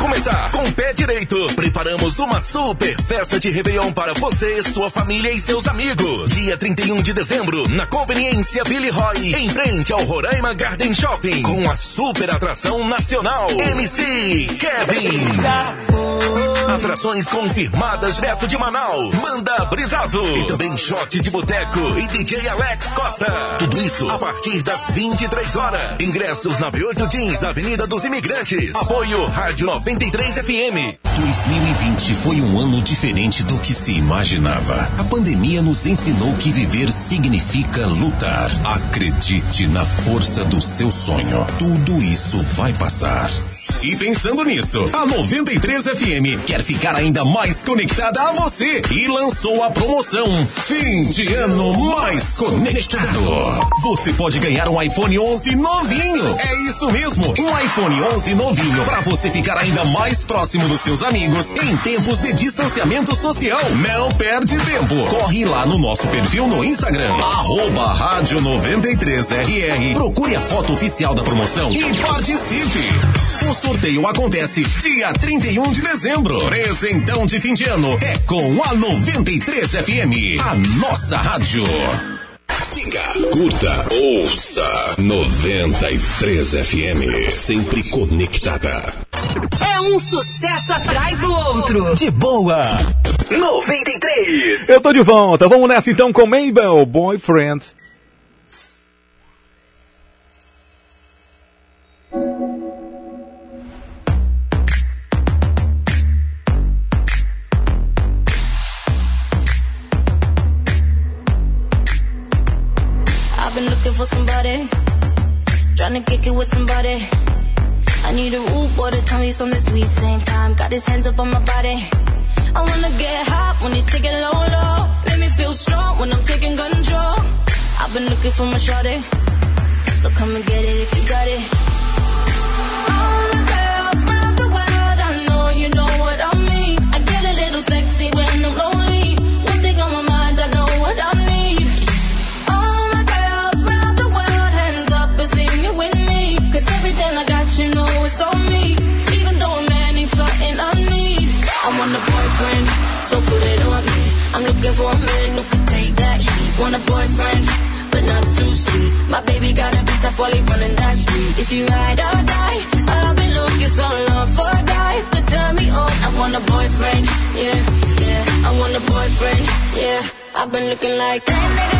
Começar, com o pé direito, preparamos uma super festa de Réveillon para você, sua família e seus amigos. Dia 31 de dezembro, na conveniência Billy Roy, em frente ao Roraima Garden Shopping, com a super atração nacional MC Kevin. Atrações confirmadas direto de Manaus. Manda Brisado. E também shot de boteco e DJ Alex Costa. Tudo isso a partir das 23 horas. Ingressos na V8 Jeans, na Avenida dos Imigrantes. Apoio Rádio 93 FM. 2020 foi um ano diferente do que se imaginava. A pandemia nos ensinou que viver significa lutar. Acredite na força do seu sonho. Tudo isso vai passar. E pensando nisso, a 93 FM quer ficar ainda mais conectada a você e lançou a promoção Fim de Ano Mais Conectado. Você pode ganhar um iPhone 11 novinho. É isso mesmo, um iPhone 11 novinho para você ficar ainda mais próximo dos seus amigos em tempos de distanciamento social. Não perde tempo. Corre lá no nosso perfil no Instagram, arroba rádio 93RR. Procure a foto oficial da promoção e participe. O sorteio acontece dia 31 de dezembro. Presentão de fim de ano é com a 93 FM, a nossa rádio. Siga, curta, ouça 93 FM, sempre conectada. É um sucesso atrás do outro. De boa. 93. Eu tô de volta. Vamos nessa então com Mabel, Boyfriend. Trying to kick it with somebody. I need a rude boy to tell me something sweet. Same time, got his hands up on my body. I wanna get hot when you take it low, low. Let me feel strong when I'm taking control. I've been looking for my shorty, so come and get it if you got it. Boyfriend, so put it on me. I'm looking for a man who can take that heat. Want a boyfriend, but not too sweet. My baby got a beat up while running that street. If you ride or die, I've been looking so long for a guy to turn me on. I want a boyfriend, yeah, yeah. I want a boyfriend, yeah. I've been looking like that.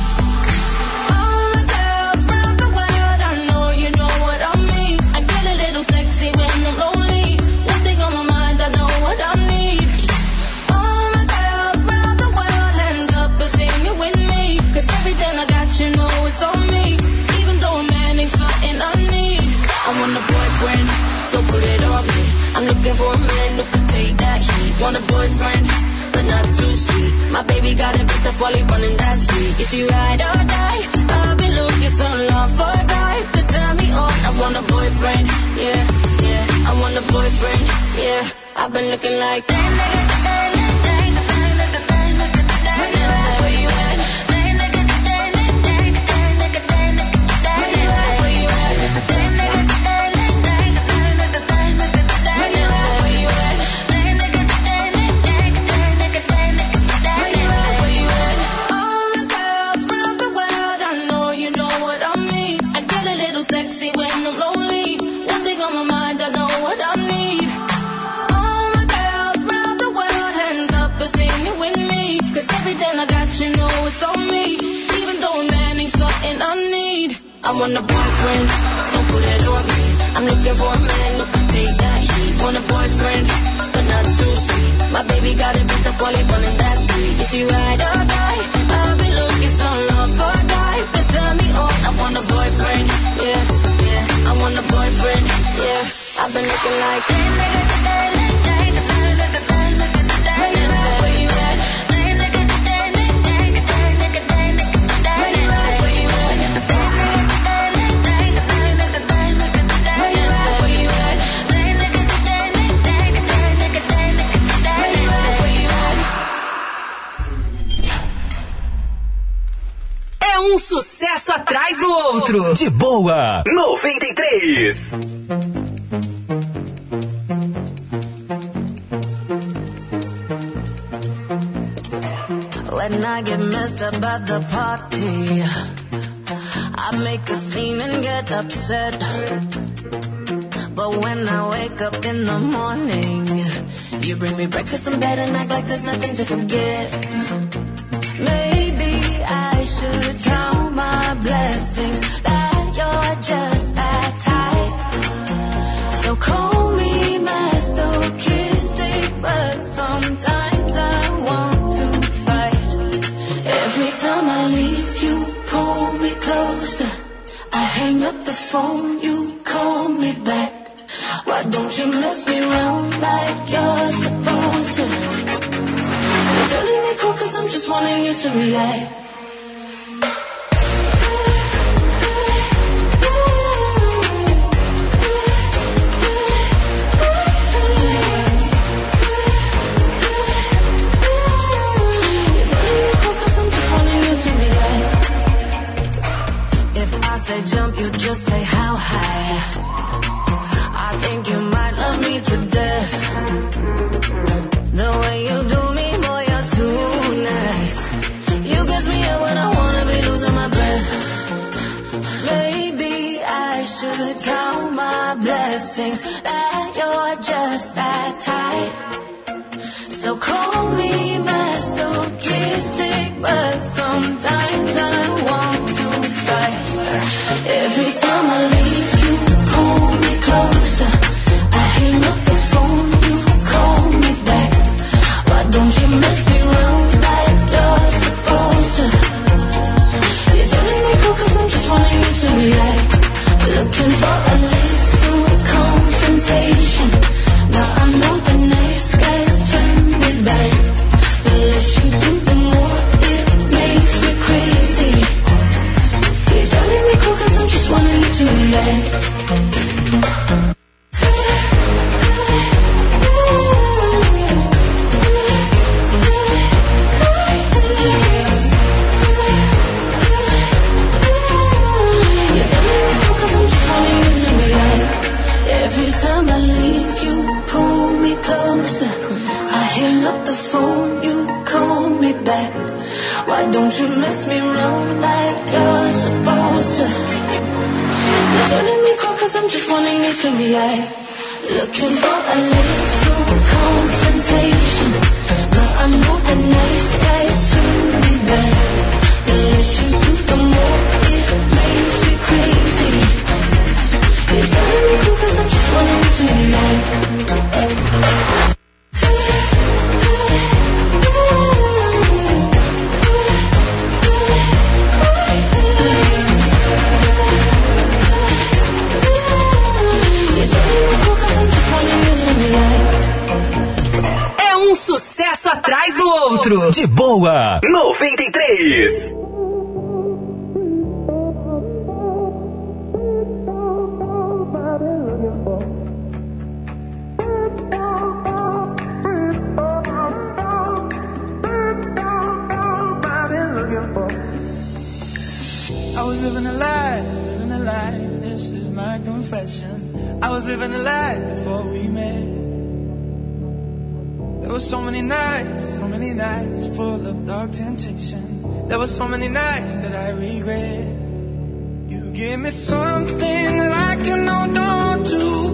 I want a boyfriend, so put it on me. I'm looking for a man who can take that heat. Want a boyfriend, but not too sweet. My baby got a beat up while he running that street. If you ride or die, I've been looking so long for a guy to turn me on. I want a boyfriend, yeah, yeah. I want a boyfriend, yeah. I've been looking like that. Want a boyfriend, so put it on me. I'm looking for a man who can take that heat. Want a boyfriend, but not too sweet. My baby got a beat up while he running that street. If you ride or die, I'll be looking so long for a guy to turn me on. I want a boyfriend, yeah, yeah. I want a boyfriend, yeah. I've been looking like sucesso atrás do outro. De boa, 93. When I get messed up at the party, I make a scene and get upset. But when I wake up in the morning, you bring me breakfast in bed and act like there's nothing to forget. Blessings that you're just that type. So call me masochistic, but sometimes I want to fight. Every time I leave, you pull me closer. I hang up the phone, you call me back. Why don't you mess me around like you're supposed to? Telling me cool cause I'm just wanting you to react. Say how high. I think you might love me to death. The way you do me, boy, you're too nice. You me when I wanna be losing my breath. Maybe I should count my blessings that you're just that looking for a little confrontation. De boa. 93. I was living a lie, living a lie. This is my confession. I was living a lie. so many nights, so many nights full of dark temptation. There were so many nights that I regret. You gave me something that I can hold on to.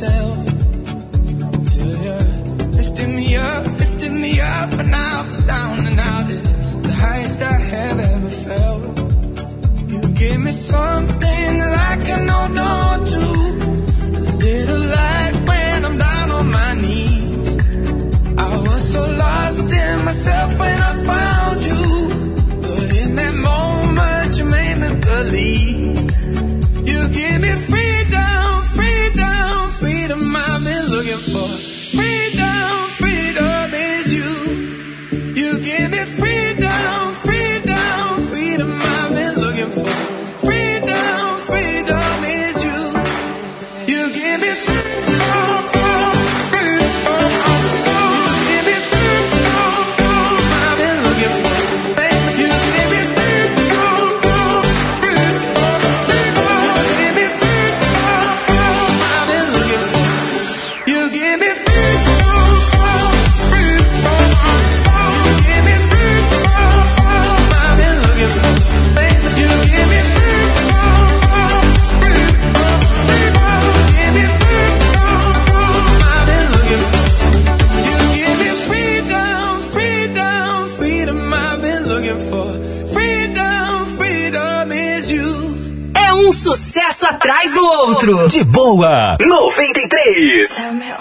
myself. outro. De boa, 93. É meu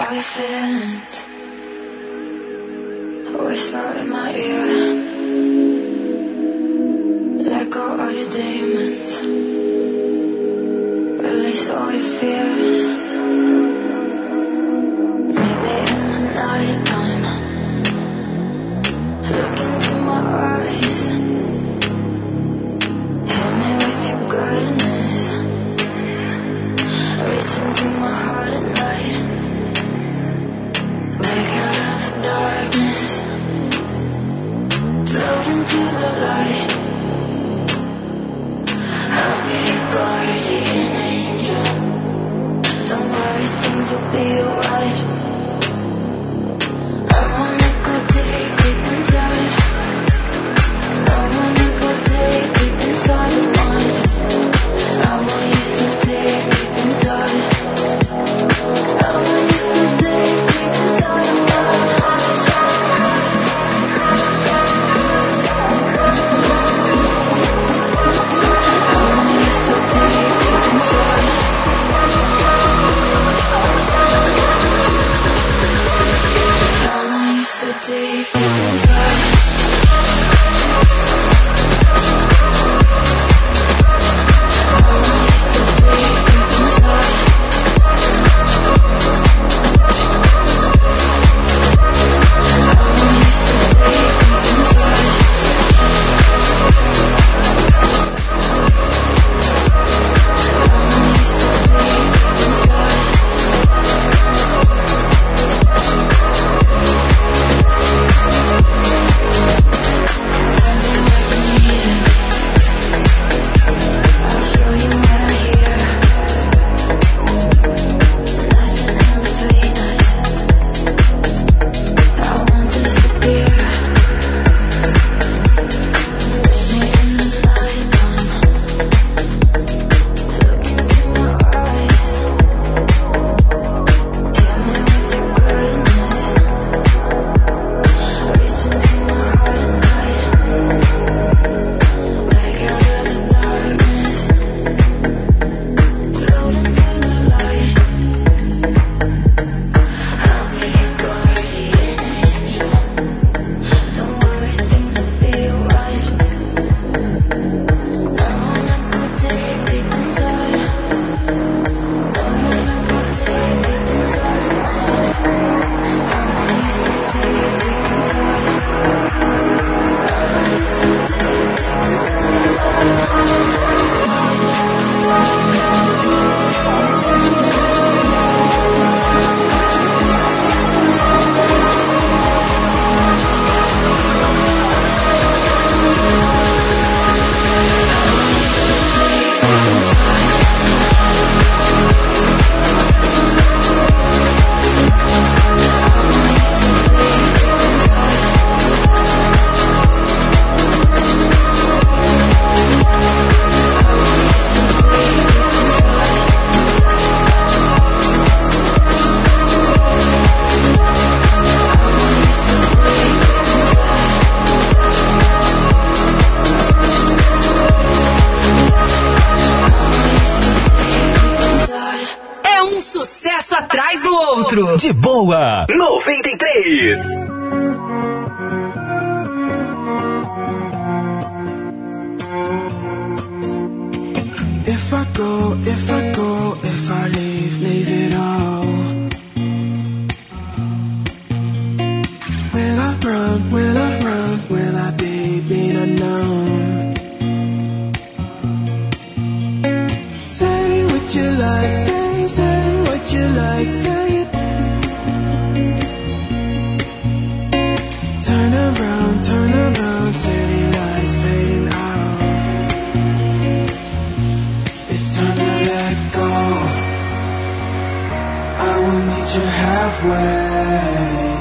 way.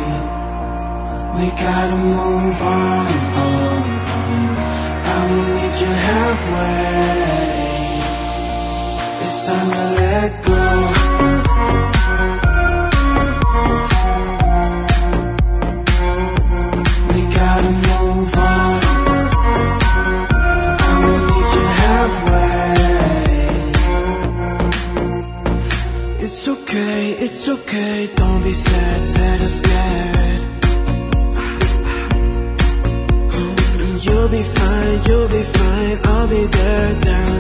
We gotta move on, on, on. I will meet you halfway. there now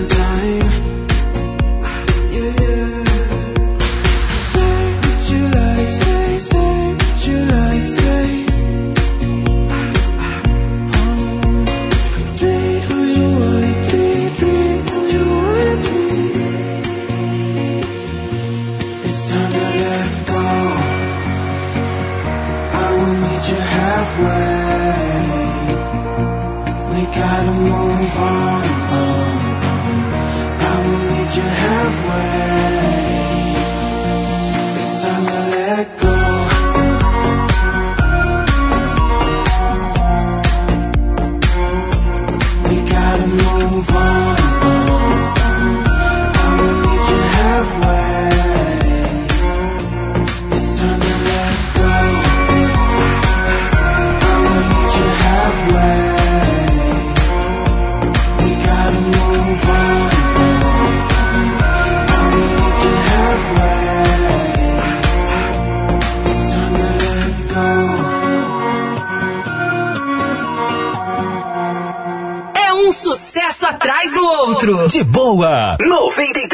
CD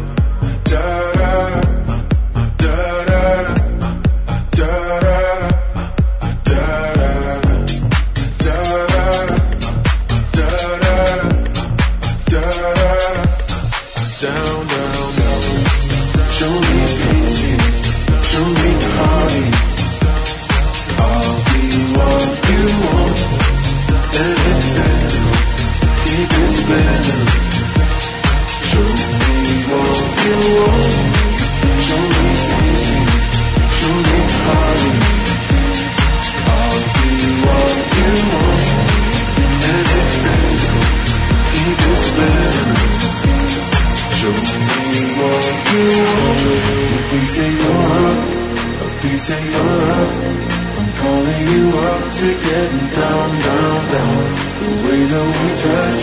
touch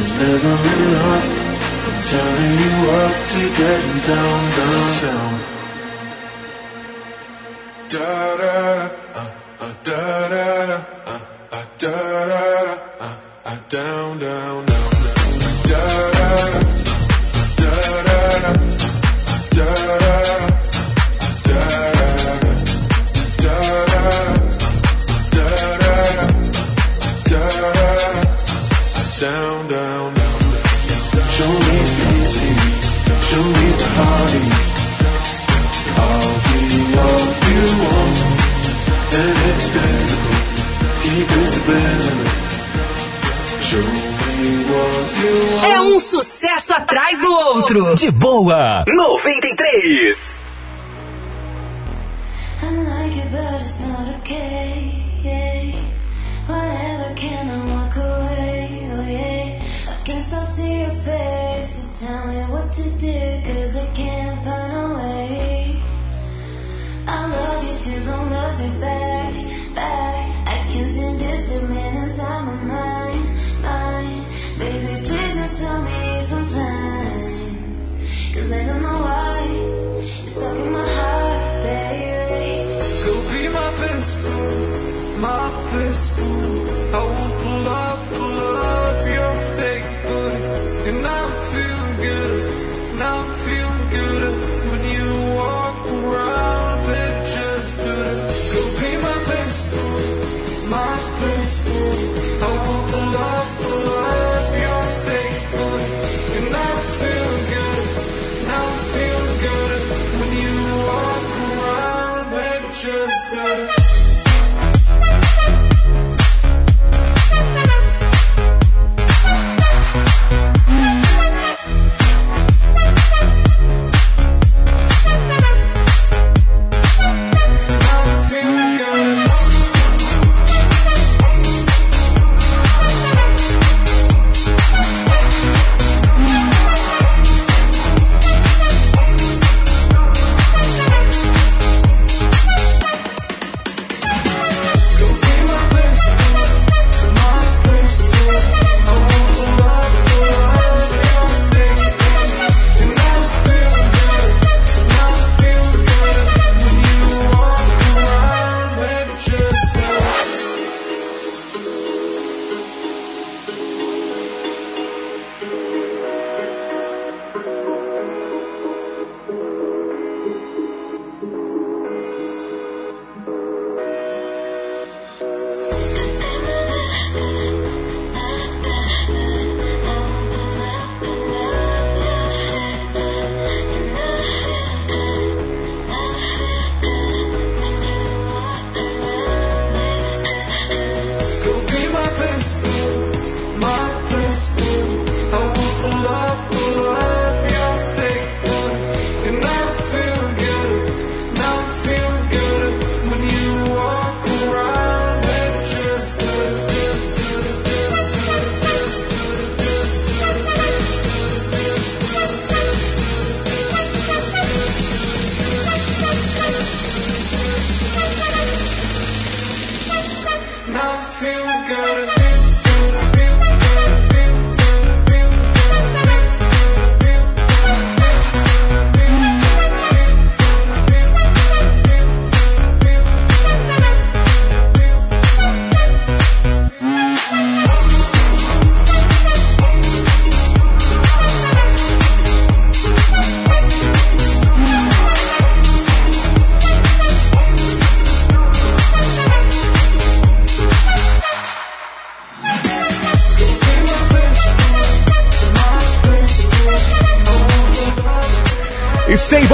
is never really hot. I'm turning you up to getting down, down, down. Outro. De boa. 93.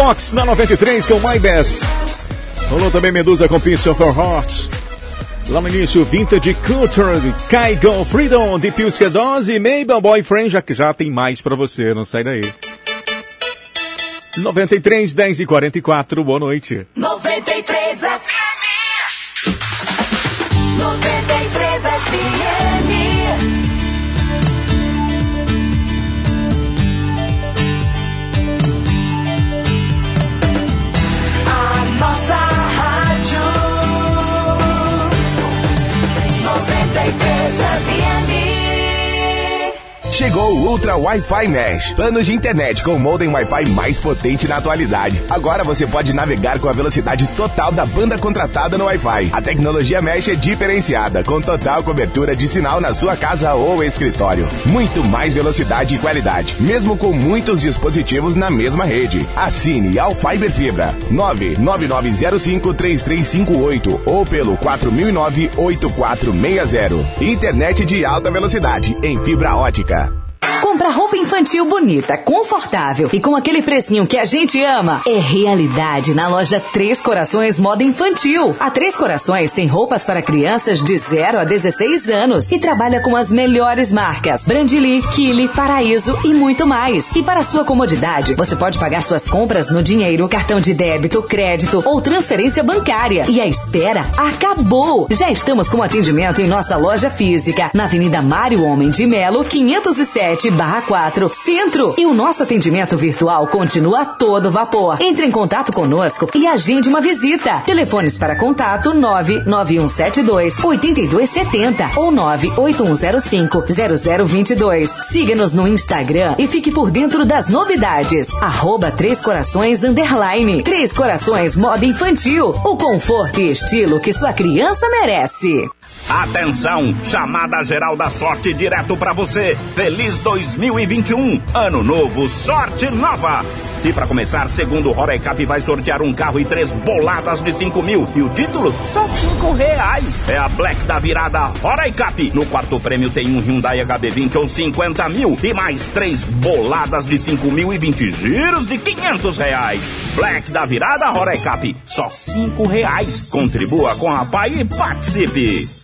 Box na 93 com My Best. Rolou também Medusa com Peace of Our Hearts. Lá no início, Vintage Culture, Kaigo Freedom, de Pilska Dose e Mabel Boyfriend, já que já tem mais pra você, não sai daí. 93, 10 e 44, boa noite. 93 FM. 93 FM. Chegou o Ultra Wi-Fi Mesh. Planos de internet com o modem Wi-Fi mais potente na atualidade. Agora você pode navegar com a velocidade total da banda contratada no Wi-Fi. A tecnologia Mesh é diferenciada, com total cobertura de sinal na sua casa ou escritório. Muito mais velocidade e qualidade, mesmo com muitos dispositivos na mesma rede. Assine ao Fiber Fibra 999053358 ou pelo 4009-8460. Internet de alta velocidade em fibra ótica. Com Comprar roupa infantil bonita, confortável e com aquele precinho que a gente ama é realidade na loja Três Corações Moda Infantil. A Três Corações tem roupas para crianças de 0 a 16 anos e trabalha com as melhores marcas: Brandili, Kili, Paraíso e muito mais. E para sua comodidade, você pode pagar suas compras no dinheiro, cartão de débito, crédito ou transferência bancária. E a espera acabou! Já estamos com atendimento em nossa loja física, na Avenida Mário Homem de Melo, 507-4, Centro. E o nosso atendimento virtual continua a todo vapor. Entre em contato conosco e agende uma visita. Telefones para contato 99172 8270 ou 98105 0022. Siga-nos no Instagram e fique por dentro das novidades. Arroba Três Corações Underline. Três Corações Moda Infantil. O conforto e estilo que sua criança merece. Atenção, chamada geral da sorte direto pra você. Feliz 2021, ano novo, sorte nova. E pra começar, segundo o Rorecap vai sortear um carro e três boladas de 5 mil. E o título? Só cinco reais. É a Black da virada Rorecap. No quarto prêmio tem um Hyundai HB20 ou 50 mil. E mais três boladas de 5 mil e 20 giros de 500 reais. Black da virada Rorecap. Só cinco reais. Contribua com a PAI e participe.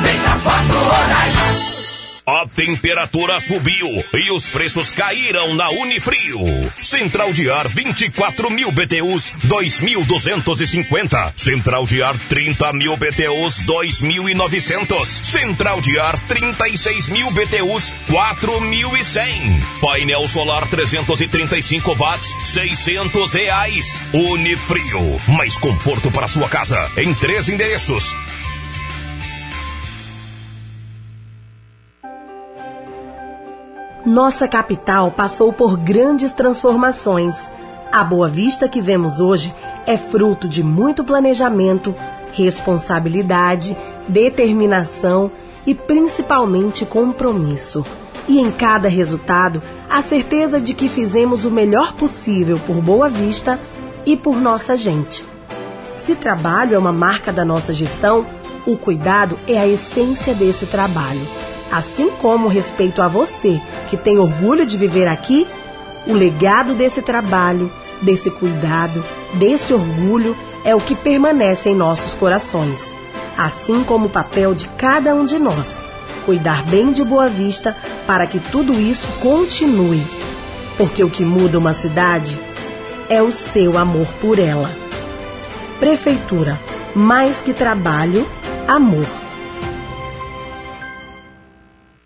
A temperatura subiu e os preços caíram na Unifrio. Central de ar 24 mil BTUs 2.250. Central de ar 30 mil BTUs 2.900. Central de ar 36 mil BTUs 4.100. Painel solar 335 watts 600 reais. Unifrio. Mais conforto para sua casa em três endereços. Nossa capital passou por grandes transformações. A Boa Vista que vemos hoje é fruto de muito planejamento, responsabilidade, determinação e principalmente compromisso. E em cada resultado, a certeza de que fizemos o melhor possível por Boa Vista e por nossa gente. Se trabalho é uma marca da nossa gestão, o cuidado é a essência desse trabalho. Assim como respeito a você, que tem orgulho de viver aqui, o legado desse trabalho, desse cuidado, desse orgulho é o que permanece em nossos corações. Assim como o papel de cada um de nós, cuidar bem de Boa Vista para que tudo isso continue. Porque o que muda uma cidade é o seu amor por ela. Prefeitura, mais que trabalho, amor.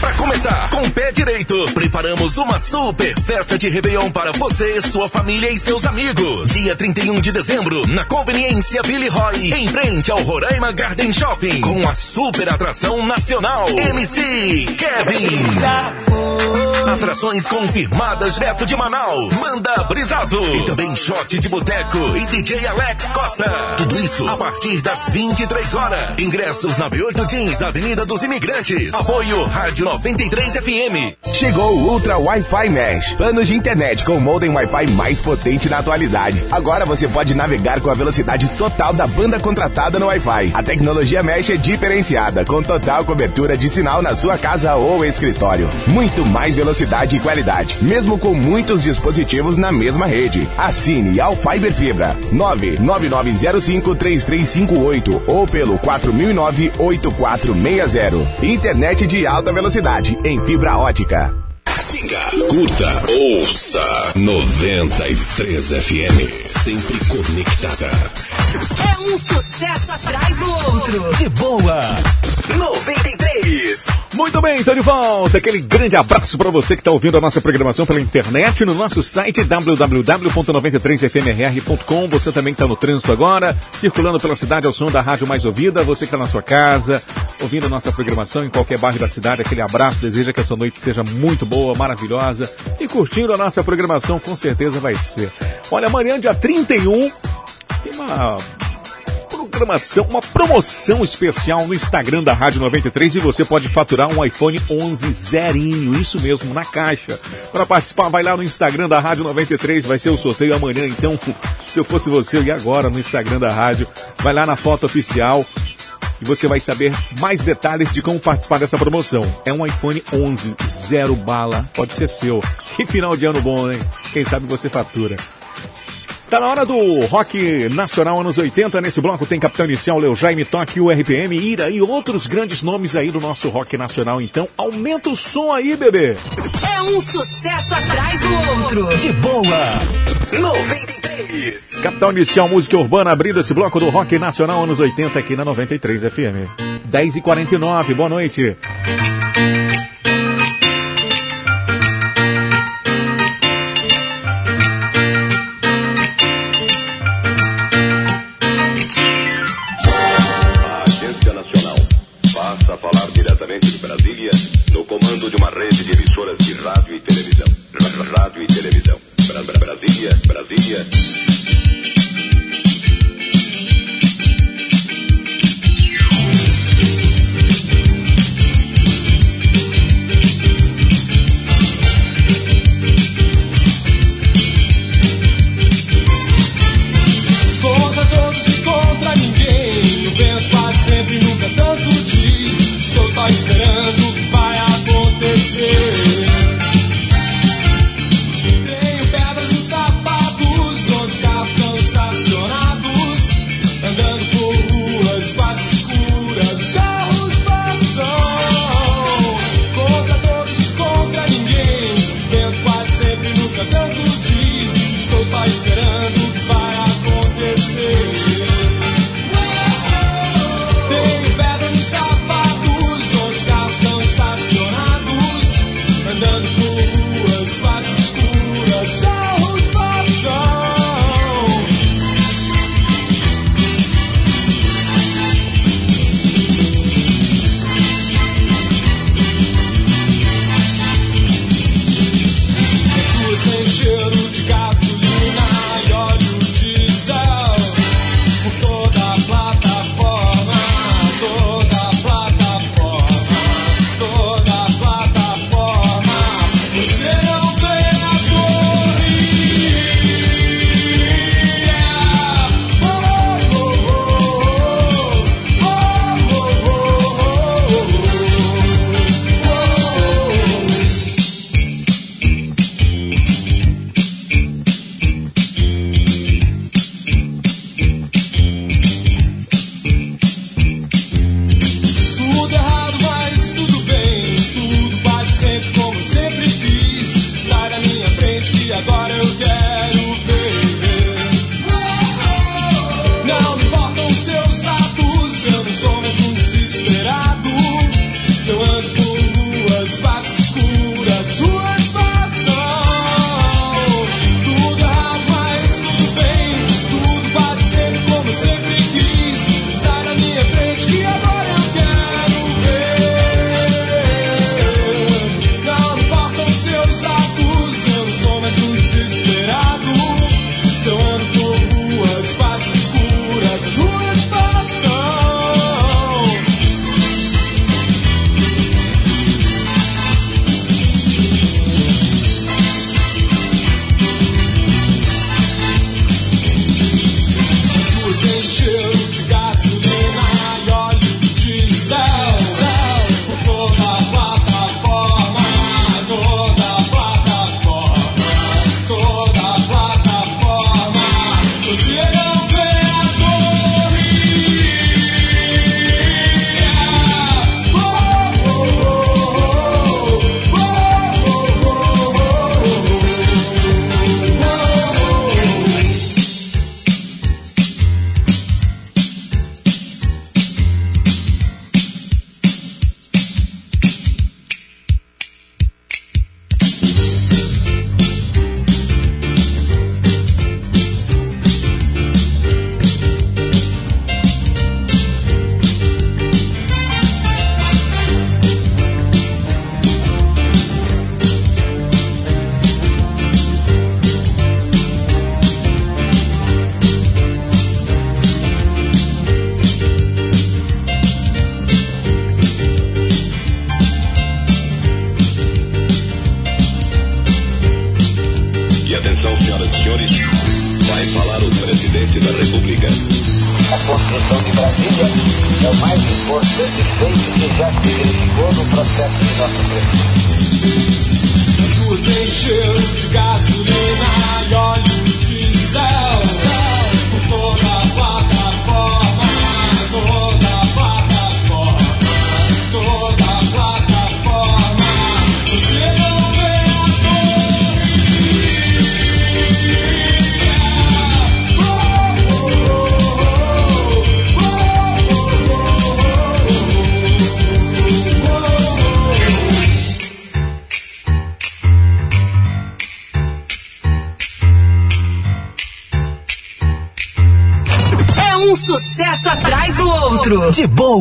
Pra começar, com o pé direito, preparamos uma super festa de Réveillon para você, sua família e seus amigos. Dia 31 de dezembro, na conveniência Billy Roy, em frente ao Roraima Garden Shopping, com a super atração nacional MC Kevin. Atrações confirmadas direto de Manaus. Manda brisado. E também shot de boteco e DJ Alex Costa. Tudo isso a partir das 23 horas. Ingressos na B8 Jeans, da Avenida dos Imigrantes. Apoio Rádio 93 FM. Chegou o Ultra Wi-Fi Mesh. Planos de internet com o modem Wi-Fi mais potente na atualidade. Agora você pode navegar com a velocidade total da banda contratada no Wi-Fi. A tecnologia Mesh é diferenciada, com total cobertura de sinal na sua casa ou escritório. Muito mais velocidade e qualidade, mesmo com muitos dispositivos na mesma rede. Assine ao Fiber Fibra 999053358 ou pelo 4009-8460. Internet de alta velocidade em fibra ótica. siga, curta, ouça 93 FM. Sempre conectada. É um sucesso atrás do outro. De boa. 93. Muito bem, então de volta. Aquele grande abraço para você que está ouvindo a nossa programação pela internet no nosso site www.93fmrr.com. Você também está no trânsito agora, circulando pela cidade ao som da rádio mais ouvida. Você que está na sua casa, ouvindo a nossa programação em qualquer bairro da cidade. Aquele abraço. Deseja que essa noite seja muito boa, maravilhosa. E curtindo a nossa programação, com certeza vai ser. Olha, amanhã, dia 31, tem uma programação, uma promoção especial no Instagram da Rádio 93 e você pode faturar um iPhone 11 zerinho, isso mesmo, na caixa. Para participar, vai lá no Instagram da Rádio 93, vai ser o sorteio amanhã, então, se eu fosse você, eu ia agora no Instagram da rádio, vai lá na foto oficial e você vai saber mais detalhes de como participar dessa promoção. É um iPhone 11, zero bala, pode ser seu. Que final de ano bom, hein? Quem sabe você fatura. Tá na hora do rock nacional anos 80. Nesse bloco tem Capitão Inicial, Leo Jaime, Toque, o RPM, Ira e outros grandes nomes aí do nosso rock nacional. Então, aumenta o som aí, bebê. É um sucesso atrás do outro. De boa. 93. Capital Inicial, música urbana, abrindo esse bloco do rock nacional anos 80 aqui na 93 FM. 10 e 49 boa noite. Comando de uma rede de emissoras de rádio e televisão. Rádio e televisão. Bra- Bra- Brasília, Brasília. Contra todos e contra ninguém. O vento bate sempre, nunca tanto diz. Estou só esperando vai acontecer.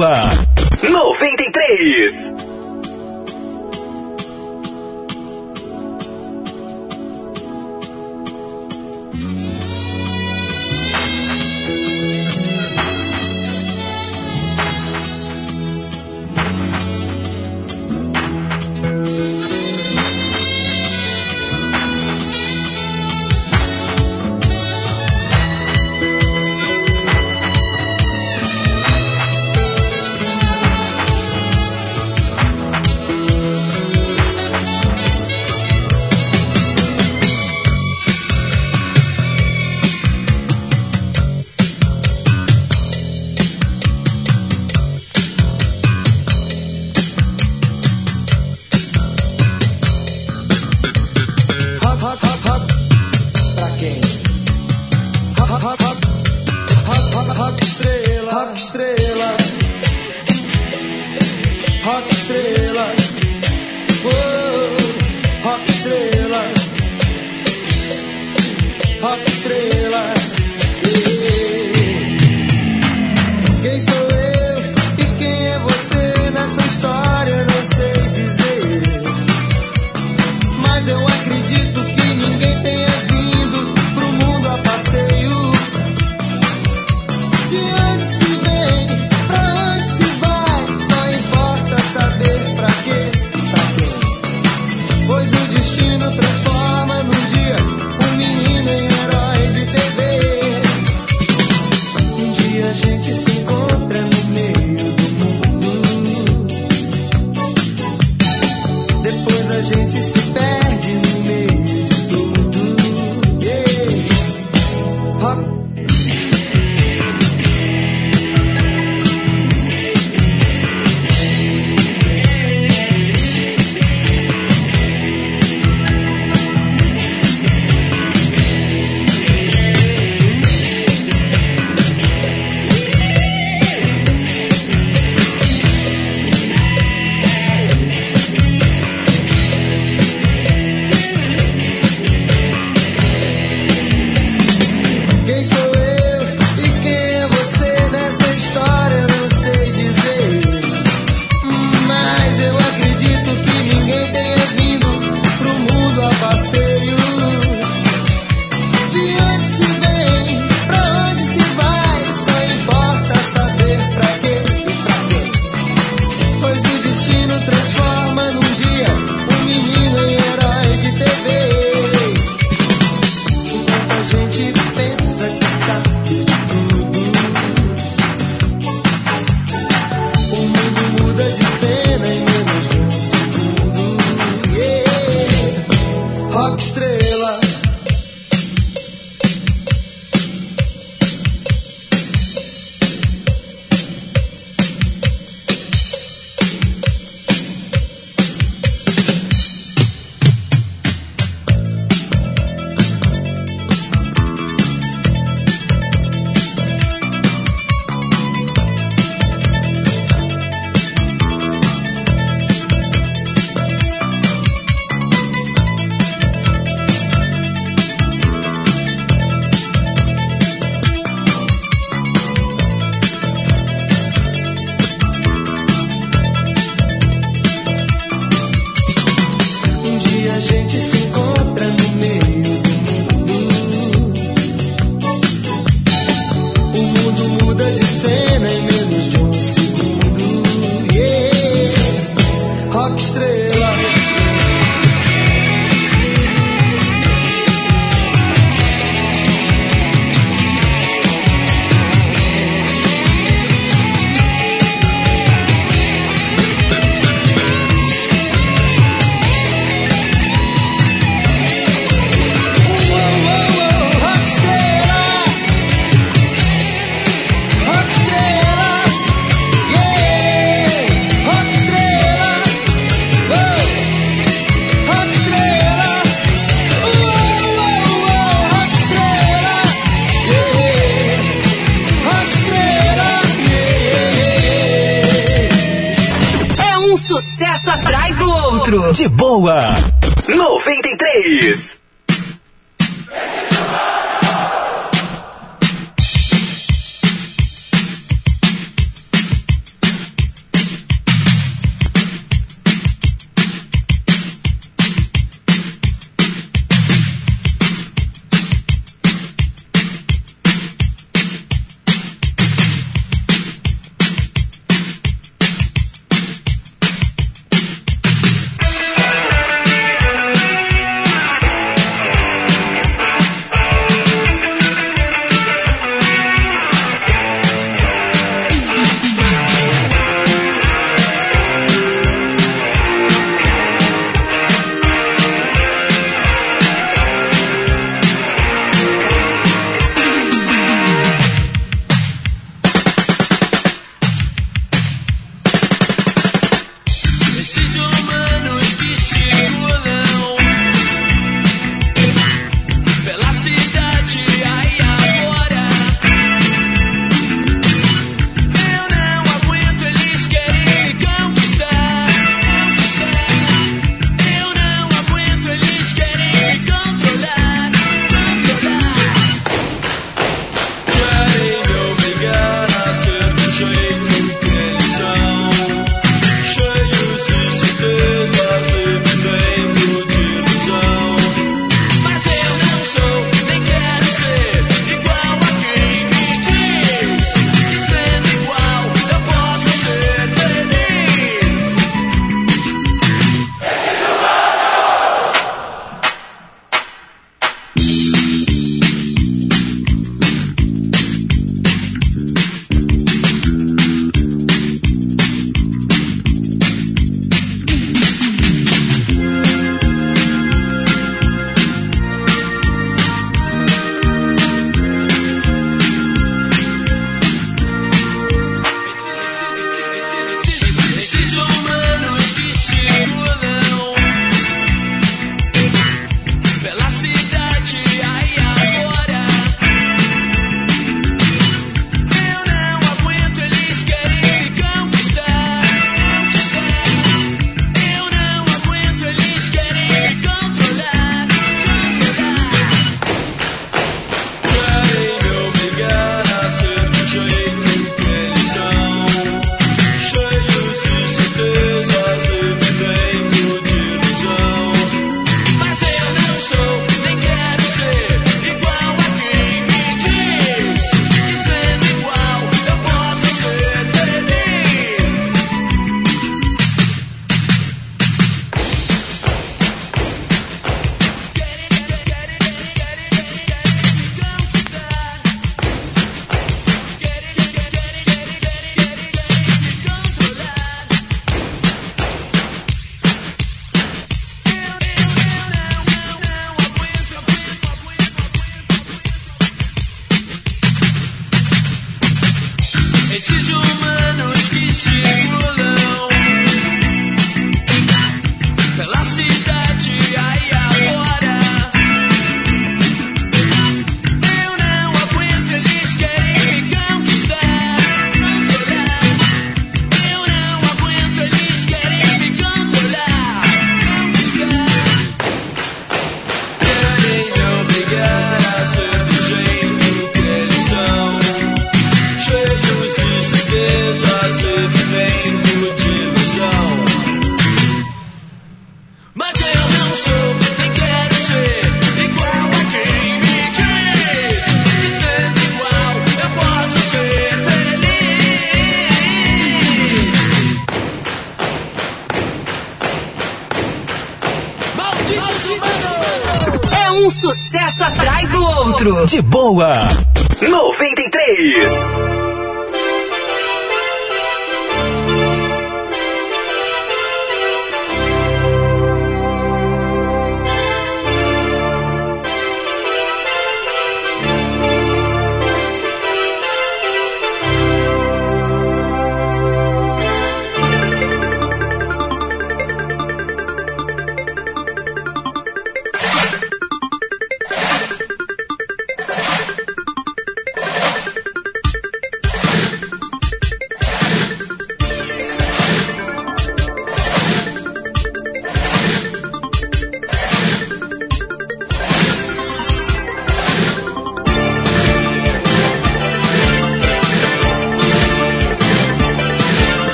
Outro.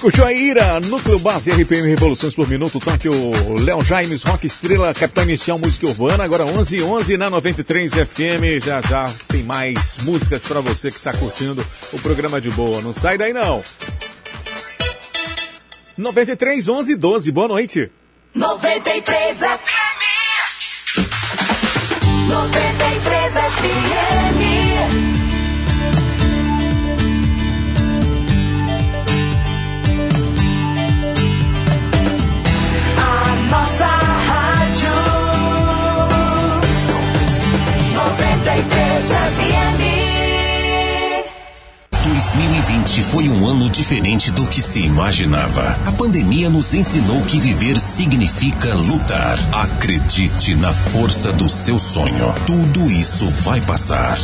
curtiu a Ira, Núcleo Base RPM Revoluções por Minuto, toque o Léo Jaimes, Rock Estrela, Capitão Inicial Música Urbana, agora 11 11 na 93 FM, já já tem mais músicas para você que está curtindo o programa de boa, não sai daí não. 93 11 12, boa noite. 93 FM 2020 foi um ano diferente do que se imaginava. A pandemia nos ensinou que viver significa lutar. Acredite na força do seu sonho. Tudo isso vai passar.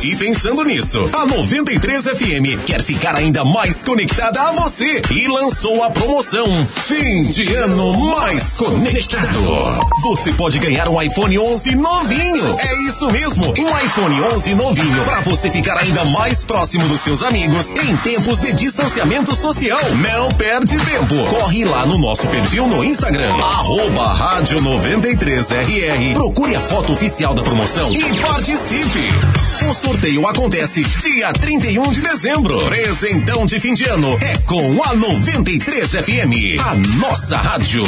E pensando nisso, a 93 FM quer ficar ainda mais conectada a você e lançou a promoção Fim de Ano Mais Conectado. Você pode ganhar um iPhone 11 novinho. É isso mesmo, um iPhone 11 novinho para você ficar ainda mais próximo dos seus amigos em tempos de distanciamento social. Não perde tempo. Corre lá no nosso perfil no Instagram, arroba rádio 93RR. Procure a foto oficial da promoção e participe. O sorteio acontece dia 31 de dezembro. Presentão de fim de ano é com a 93 FM, a nossa rádio.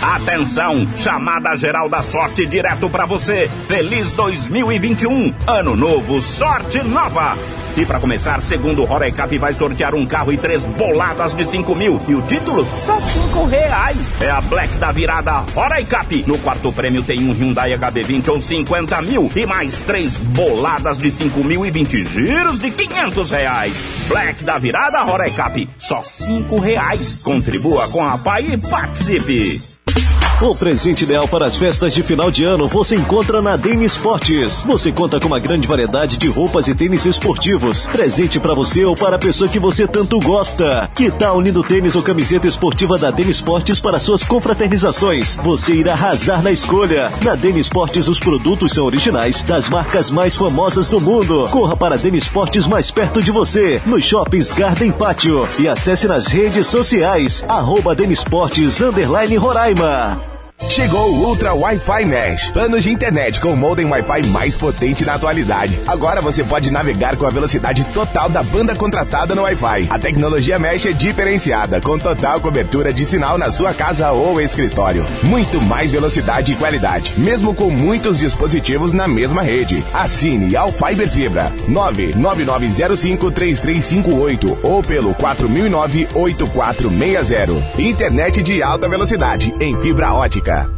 Atenção, chamada geral da sorte direto pra você. Feliz 2021, ano novo, sorte nova. E pra começar, segundo o Rorecap vai sortear um carro e três boladas de 5 mil. E o título? Só 5 reais. É a Black da virada Rorecap. No quarto prêmio tem um Hyundai HB20 ou 50 mil. E mais três boladas de 5 mil e 20 giros de 500 reais. Black da virada Rorecap. Só 5 reais. Contribua com a PAI e participe. O presente ideal para as festas de final de ano você encontra na Deni Esportes. Você conta com uma grande variedade de roupas e tênis esportivos. Presente para você ou para a pessoa que você tanto gosta. Que tal lindo tênis ou camiseta esportiva da Deni Esportes para suas confraternizações? Você irá arrasar na escolha. Na Deni Esportes os produtos são originais das marcas mais famosas do mundo. Corra para a Deni Esportes mais perto de você, nos shoppings Garden Pátio e acesse nas redes sociais arroba Deni Esportes underline Roraima. Chegou o Ultra Wi-Fi Mesh. Planos de internet com o modem Wi-Fi mais potente na atualidade. Agora você pode navegar com a velocidade total da banda contratada no Wi-Fi. A tecnologia Mesh é diferenciada, com total cobertura de sinal na sua casa ou escritório. Muito mais velocidade e qualidade, mesmo com muitos dispositivos na mesma rede. Assine ao Fiber Fibra 999053358 ou pelo 4009-8460. Internet de alta velocidade em fibra ótica. Carioca.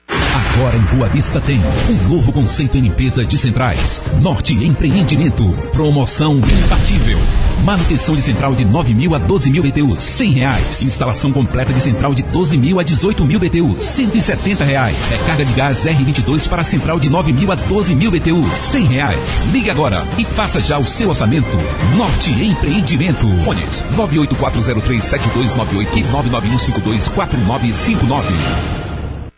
Agora em Boa Vista tem um novo conceito em limpeza de centrais. Norte Empreendimento. Promoção imbatível. Manutenção de central de 9 mil a 12 mil BTUs, 100 reais. Instalação completa de central de 12 mil a 18 mil BTUs, 170 reais. Recarga de gás R22 para central de 9 mil a 12 mil BTUs, 100 reais. Ligue agora e faça já o seu orçamento. Norte Empreendimento. Fones 984037298 e 991524959.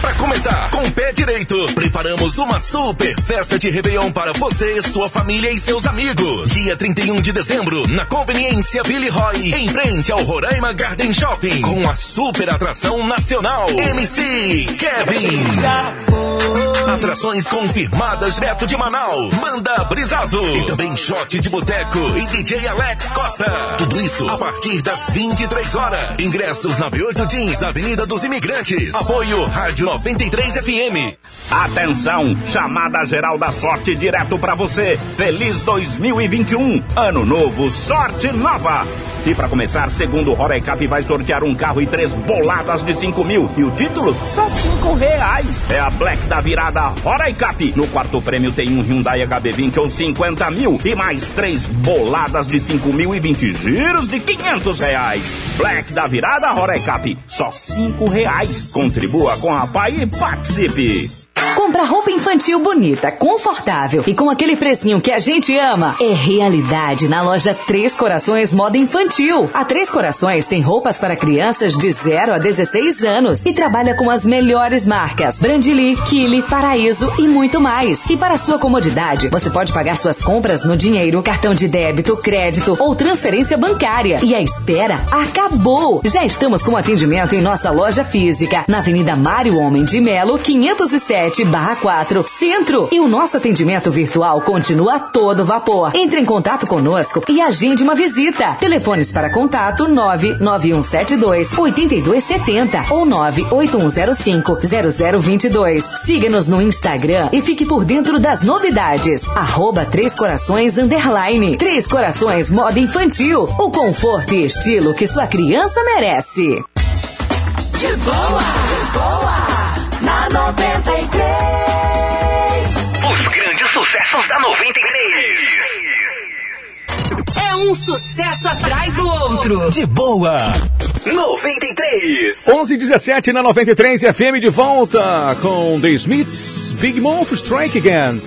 Para começar, com o pé direito, preparamos uma super festa de Réveillon para você, sua família e seus amigos. Dia 31 de dezembro, na conveniência Billy Roy, em frente ao Roraima Garden Shopping, com a super atração nacional MC Kevin. Atrações confirmadas direto de Manaus. Banda Brisado. E também shot de boteco e DJ Alex Costa. Tudo isso a partir das 23 horas. Ingressos na V8 Jeans, na Avenida dos Imigrantes. Apoio Rádio 93 FM. Atenção, chamada geral da sorte direto pra você. Feliz 2021, ano novo, sorte nova. E pra começar, segundo o Rorecap vai sortear um carro e três boladas de 5 mil. E o título? Só 5 reais. É a Black da virada Rorecap. No quarto prêmio tem um Hyundai HB20 ou 50 mil. E mais três boladas de 5 mil e 20 giros de 500 reais. Black da virada Rorecap. Só 5 reais. Contribua com a PAI e participe. Comprar roupa infantil bonita, confortável e com aquele precinho que a gente ama é realidade na loja Três Corações Moda Infantil. A Três Corações tem roupas para crianças de 0 a 16 anos e trabalha com as melhores marcas: Brandili, Kili, Paraíso e muito mais. E para sua comodidade, você pode pagar suas compras no dinheiro, cartão de débito, crédito ou transferência bancária. E a espera acabou! Já estamos com atendimento em nossa loja física, na Avenida Mário Homem de Melo, 507 4, Centro. E o nosso atendimento virtual continua a todo vapor. Entre em contato conosco e agende uma visita. Telefones para contato 99172 8270 ou 98105 0022. Siga-nos no Instagram e fique por dentro das novidades. Arroba Três Corações Underline. Três Corações Moda Infantil. O conforto e estilo que sua criança merece. De boa, de boa, na 93. Sucessos da 93. É um sucesso atrás do outro. De boa. 93. 11 17 na 93 FM de volta com The Smiths. Big Mouth Strike Again.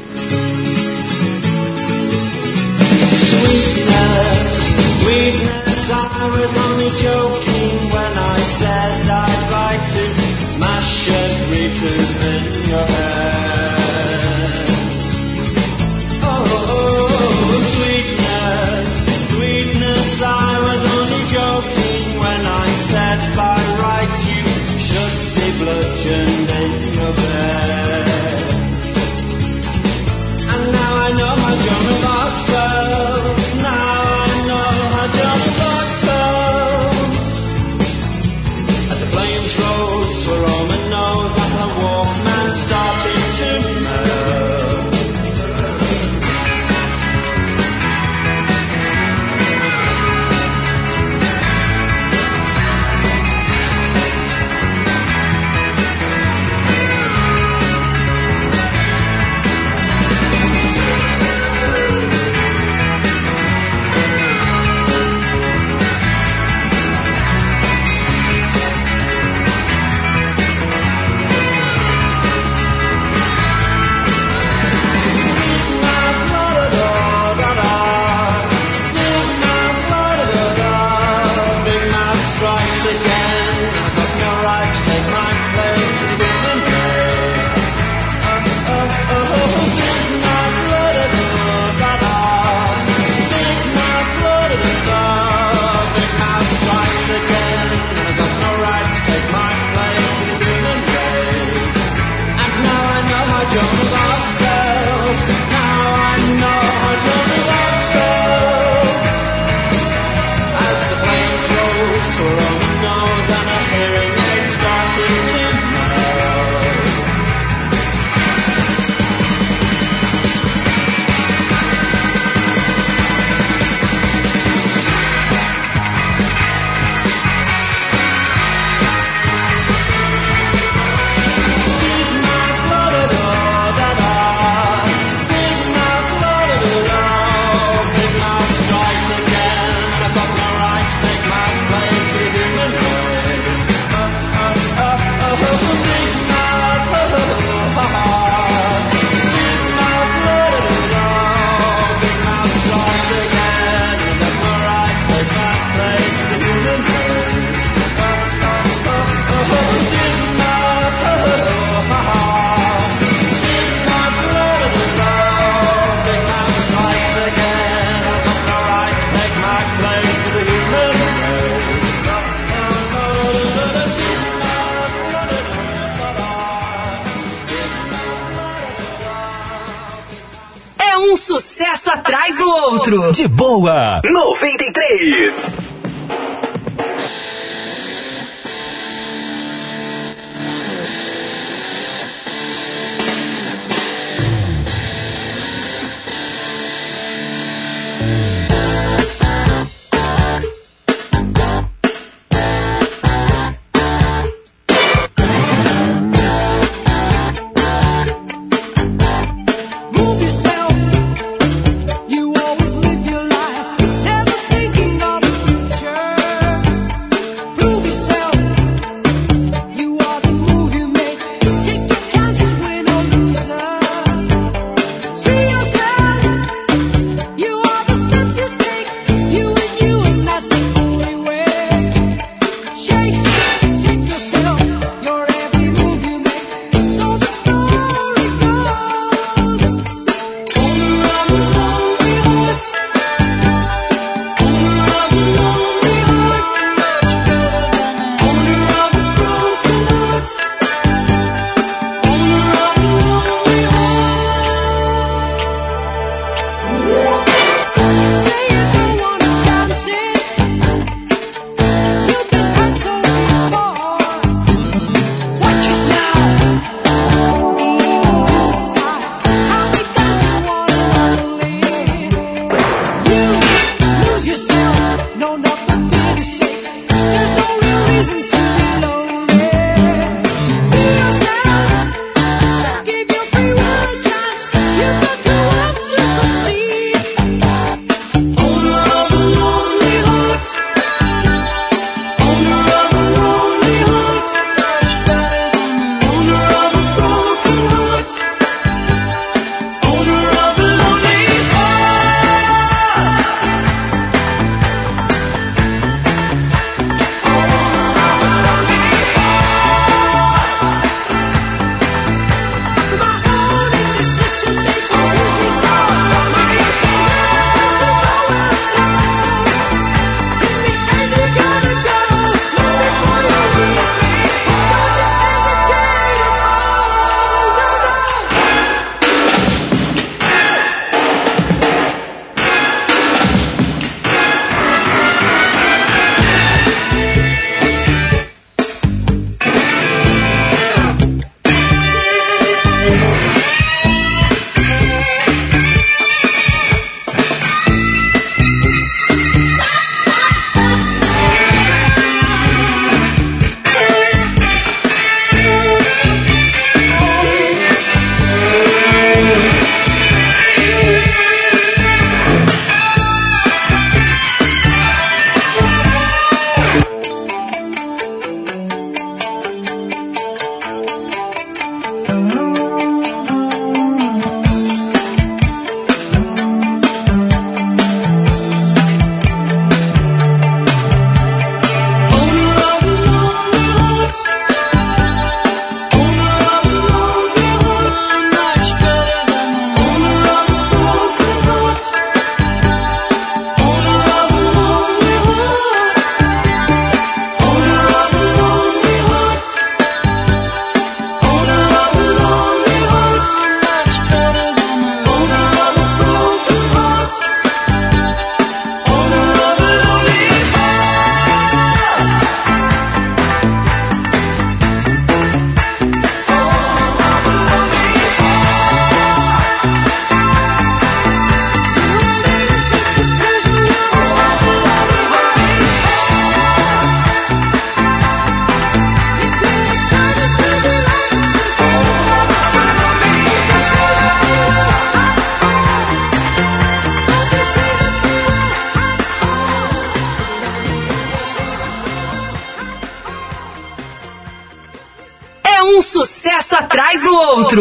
Sweetness, I was only joking when I De boa. 93.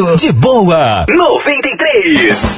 Outro. De boa. 93.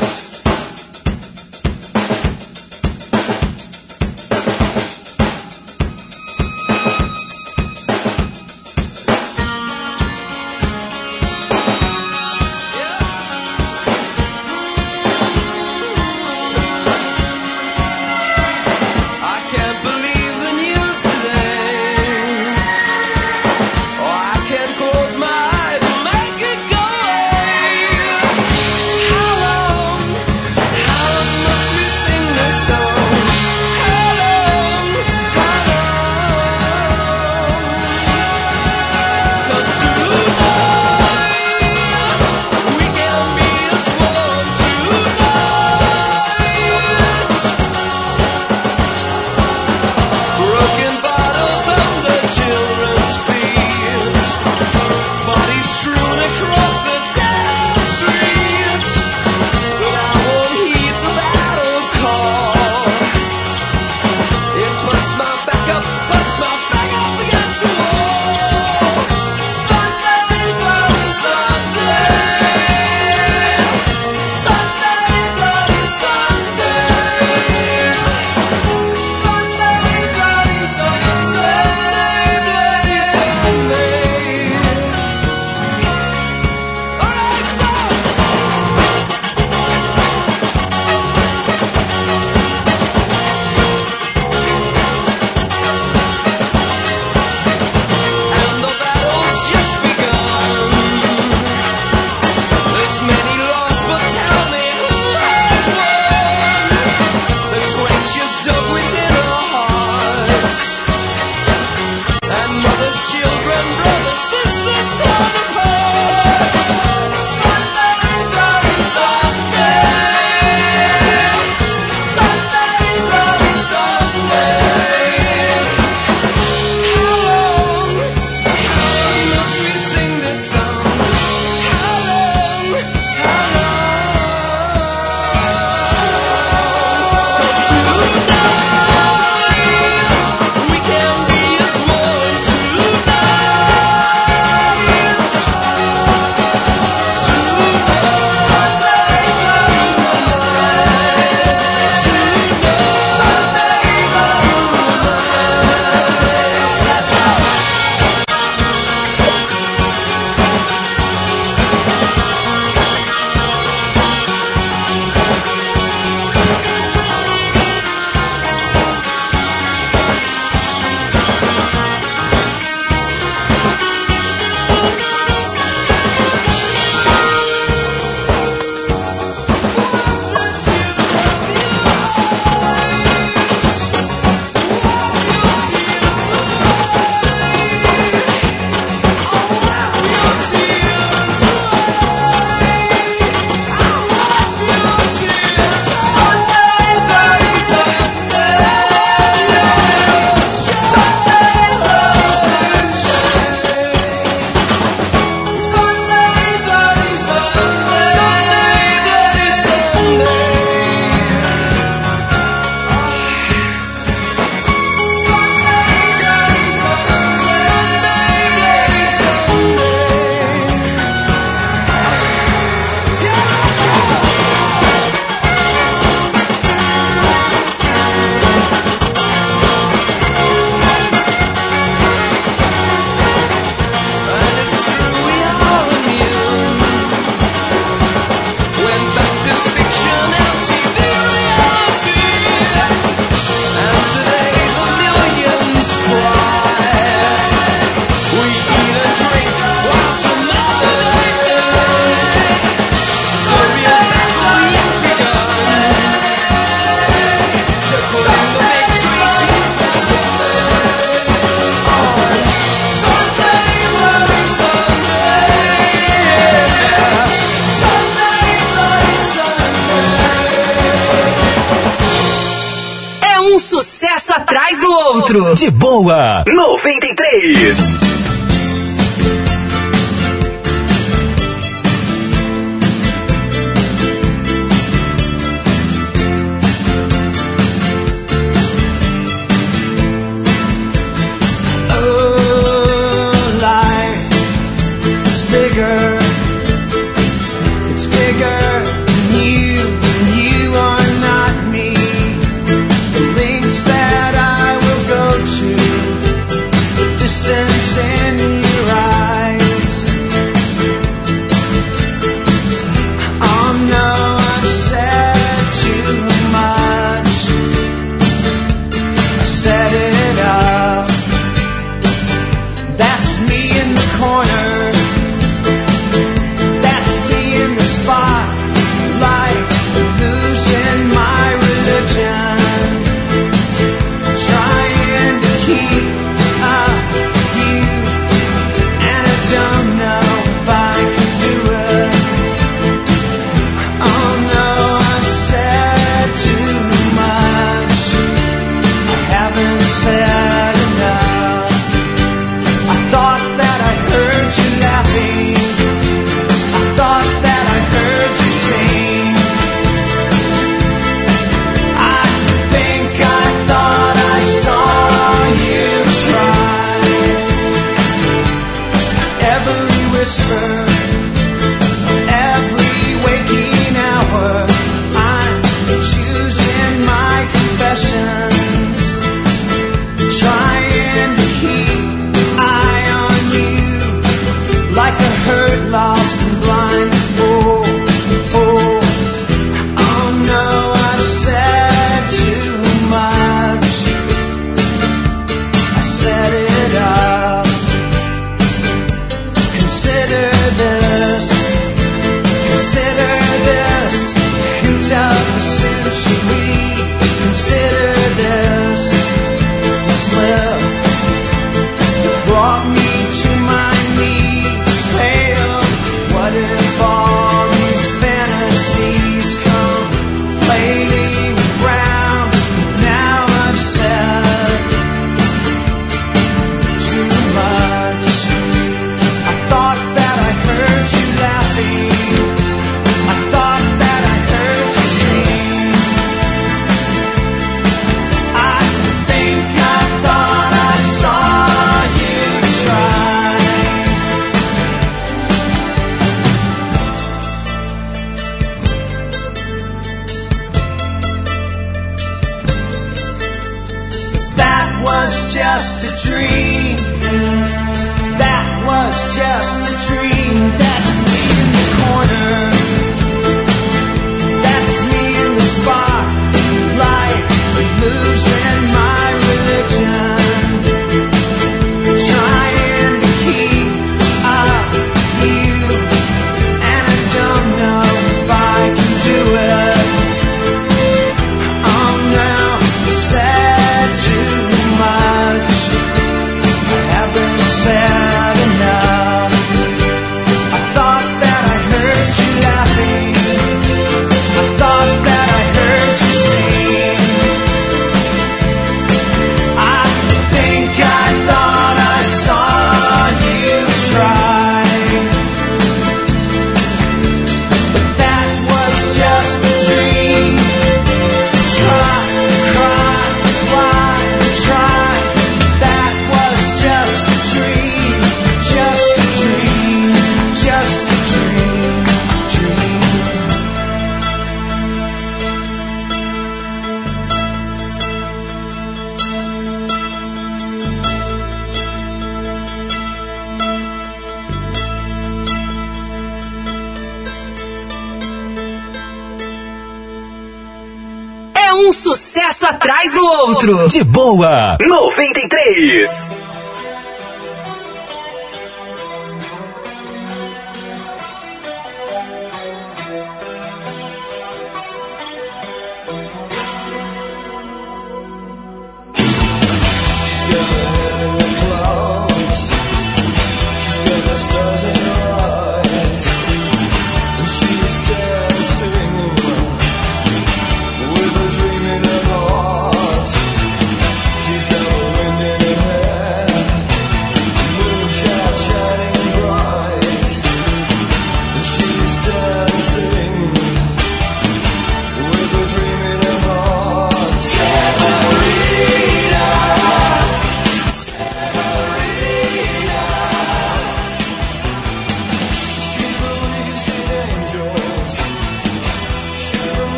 93.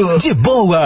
outro. De boa.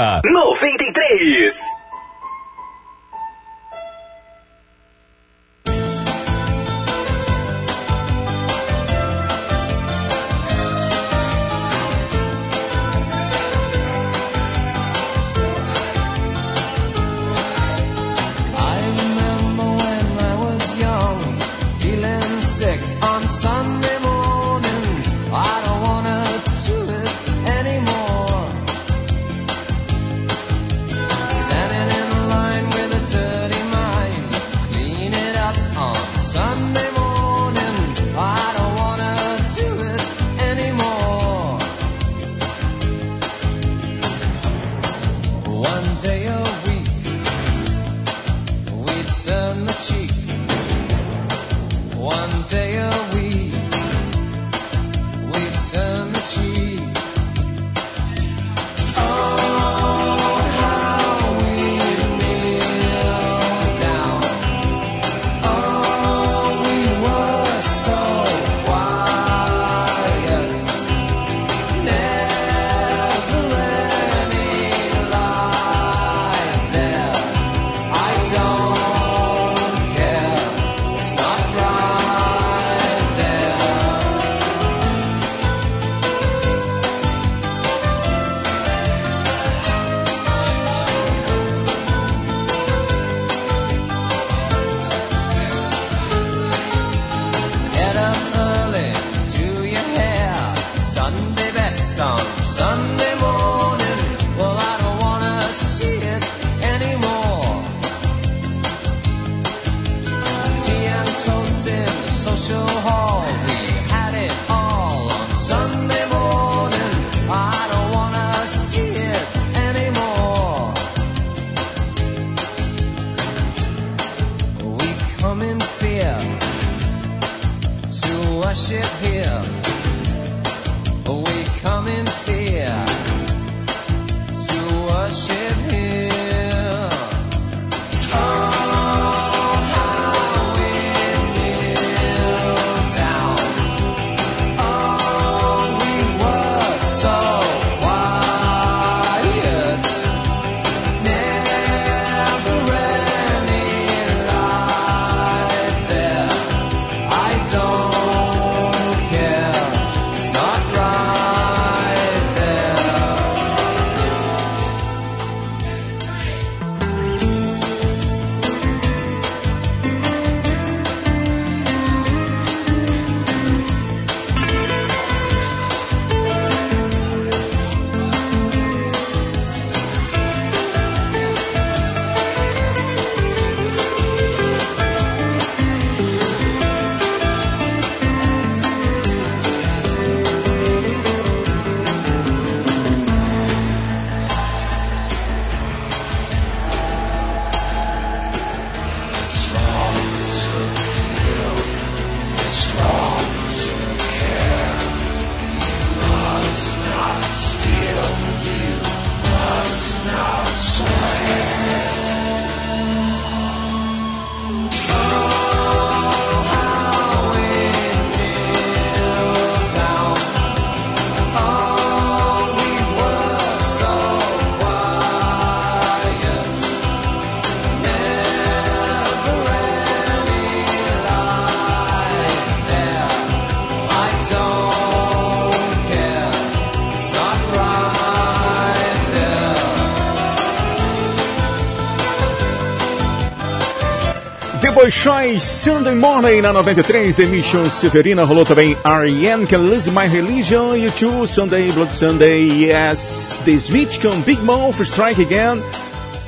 Bolshoi, Sunday Morning na 93, The Mission Severina, rolou também Ariane, Can Lose My Religion, YouTube Sunday, Blood Sunday, Yes, The Smith com Big Mouth, Strike Again.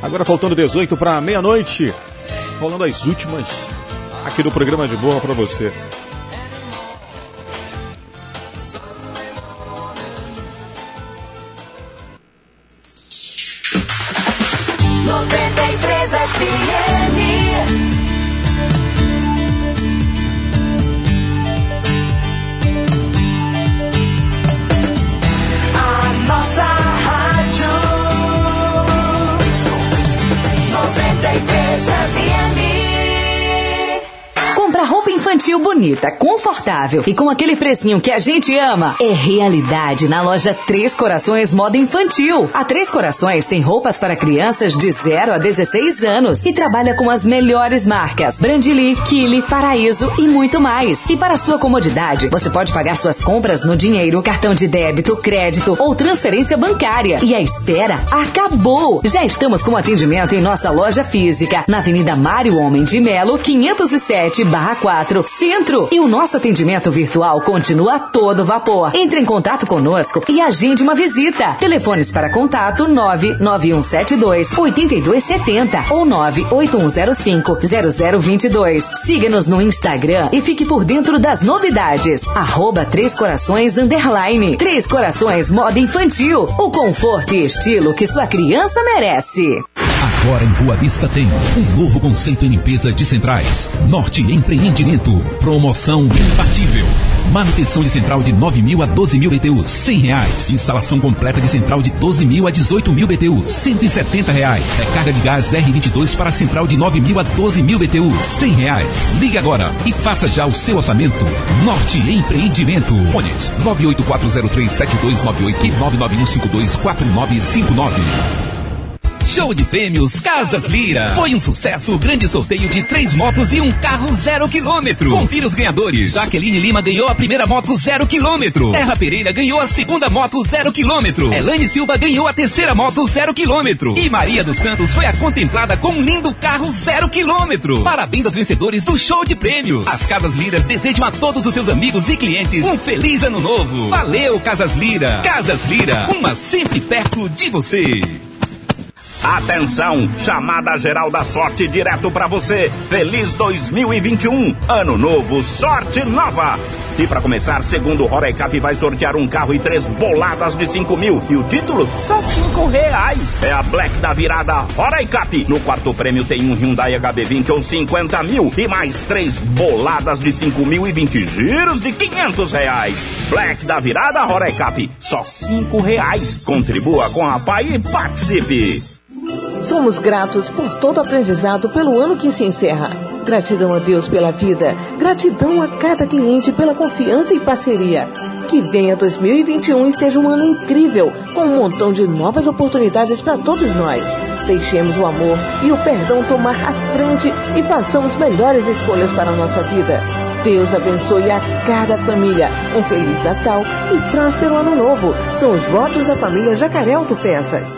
Agora faltando 18 para meia-noite, rolando as últimas aqui do programa de boa para você. Confortável e com aquele precinho que a gente ama, é realidade na loja Três Corações Moda Infantil. A Três Corações tem roupas para crianças de 0 a 16 anos e trabalha com as melhores marcas: Brandili, Kili, Paraíso e muito mais. E para sua comodidade, você pode pagar suas compras no dinheiro, cartão de débito, crédito ou transferência bancária. E a espera acabou! Já estamos com atendimento em nossa loja física, na Avenida Mário Homem de Melo, 507-4, Centro. E o nosso atendimento virtual continua a todo vapor. Entre em contato conosco e agende uma visita. Telefones para contato 99172 8270 ou 98105 0022. Siga-nos no Instagram e fique por dentro das novidades. Arroba Três Corações Underline. Três Corações Moda Infantil. O conforto e estilo que sua criança merece. Agora em Boa Vista tem um novo conceito em limpeza de centrais. Norte Empreendimento. Promoção Manutenção de central de 9 mil a 12 mil BTUs, 100 reais. Instalação completa de central de 12 mil a 18 mil BTUs, 170 reais. Recarga de gás R22 para central de 9 mil a 12 mil BTUs, 100 reais. Ligue agora e faça já o seu orçamento. Norte Empreendimento. Fones 984037298 e 991524959. Show de prêmios Casas Lira. Foi um sucesso o grande sorteio de três motos e um carro zero quilômetro. Confira os ganhadores. Jaqueline Lima ganhou a primeira moto zero quilômetro. Terra Pereira ganhou a segunda moto zero quilômetro. Elane Silva ganhou a terceira moto zero quilômetro. E Maria dos Santos foi a contemplada com um lindo carro zero quilômetro. Parabéns aos vencedores do Show de Prêmios. As Casas Liras desejam a todos os seus amigos e clientes um feliz ano novo. Valeu, Casas Lira. Casas Lira, uma sempre perto de você. Atenção, chamada geral da sorte direto pra você. Feliz 2021, ano novo, sorte nova. E pra começar, segundo o Rorecap vai sortear um carro e três boladas de 5 mil. E o título? Só cinco reais. É a Black da virada Rorecap. No quarto prêmio tem um Hyundai HB20 ou 50 mil. E mais três boladas de 5 mil e 20 giros de 500 reais. Black da virada Rorecap. Só cinco reais. Contribua com a PAI e participe. Somos gratos por todo aprendizado pelo ano que se encerra. Gratidão a Deus pela vida. Gratidão a cada cliente pela confiança e parceria. Que venha 2021 e seja um ano incrível, com um montão de novas oportunidades para todos nós. Deixemos o amor e o perdão tomar a frente e façamos melhores escolhas para a nossa vida. Deus abençoe a cada família. Um Feliz Natal e próspero Ano Novo. São os votos da família Jacaré Autopeças.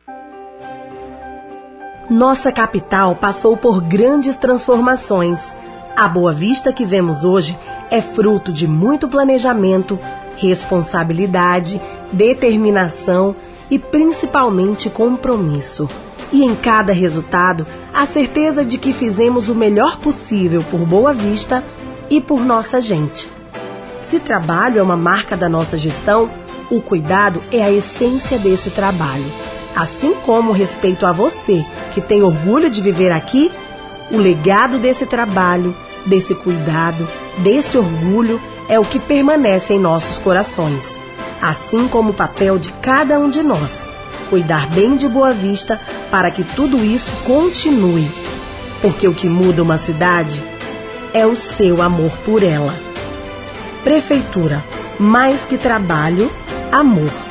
Nossa capital passou por grandes transformações. A Boa Vista que vemos hoje é fruto de muito planejamento, responsabilidade, determinação e principalmente compromisso. E em cada resultado, a certeza de que fizemos o melhor possível por Boa Vista e por nossa gente. Se trabalho é uma marca da nossa gestão, o cuidado é a essência desse trabalho. Assim como respeito a você, que tem orgulho de viver aqui, o legado desse trabalho, desse cuidado, desse orgulho é o que permanece em nossos corações. Assim como o papel de cada um de nós, cuidar bem de Boa Vista para que tudo isso continue. Porque o que muda uma cidade é o seu amor por ela. Prefeitura, mais que trabalho, amor.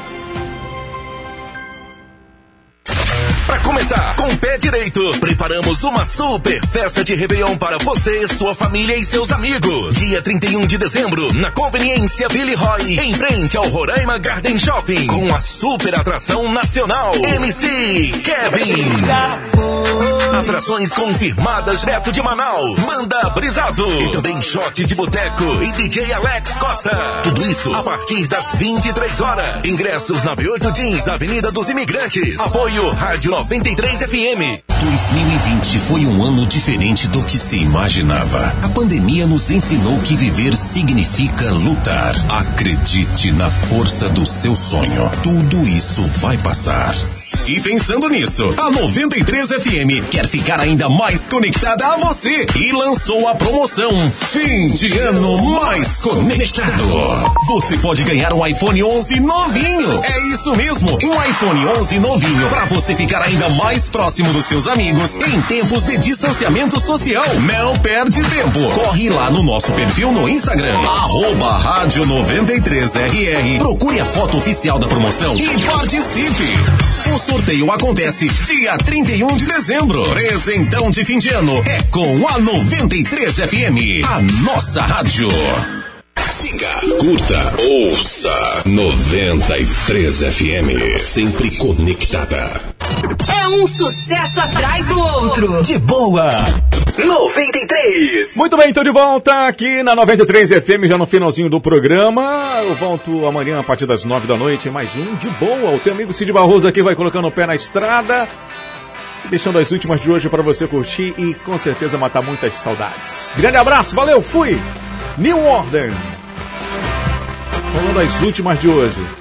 Começar, com o pé direito, preparamos uma super festa de Réveillon para você, sua família e seus amigos. Dia 31 de dezembro, na conveniência Billy Roy, em frente ao Roraima Garden Shopping, com a super atração nacional MC Kevin. Atrações confirmadas direto de Manaus. Manda brisado. E também shot de boteco e DJ Alex Costa. Tudo isso a partir das 23 horas. Ingressos na B8 Jeans, na Avenida dos Imigrantes. Apoio Rádio 93 FM. 2020 foi um ano diferente do que se imaginava. A pandemia nos ensinou que viver significa lutar. Acredite na força do seu sonho. Tudo isso vai passar. E pensando nisso, a 93 FM quer ficar ainda mais conectada a você e lançou a promoção Fim de Ano Mais Conectado. Você pode ganhar um iPhone 11 novinho. É isso mesmo, um iPhone 11 novinho para você ficar ainda mais próximo dos seus amigos em tempos de distanciamento social. Não perde tempo. Corre lá no nosso perfil no Instagram, arroba rádio 93RR. Procure a foto oficial da promoção e participe. O sorteio acontece dia 31 de dezembro. Presentão de fim de ano é com a 93 FM, a nossa rádio. Siga, curta, ouça 93 FM, sempre conectada. É um sucesso atrás do outro. De boa. 93. Muito bem, então de volta aqui na 93 FM, já no finalzinho do programa. Eu volto amanhã a partir das 9 da noite, mais um de boa. O teu amigo Cid Barroso aqui vai colocando o pé na estrada. Deixando as últimas de hoje para você curtir e com certeza matar muitas saudades. Grande abraço, valeu, fui! New Order. Falando as últimas de hoje.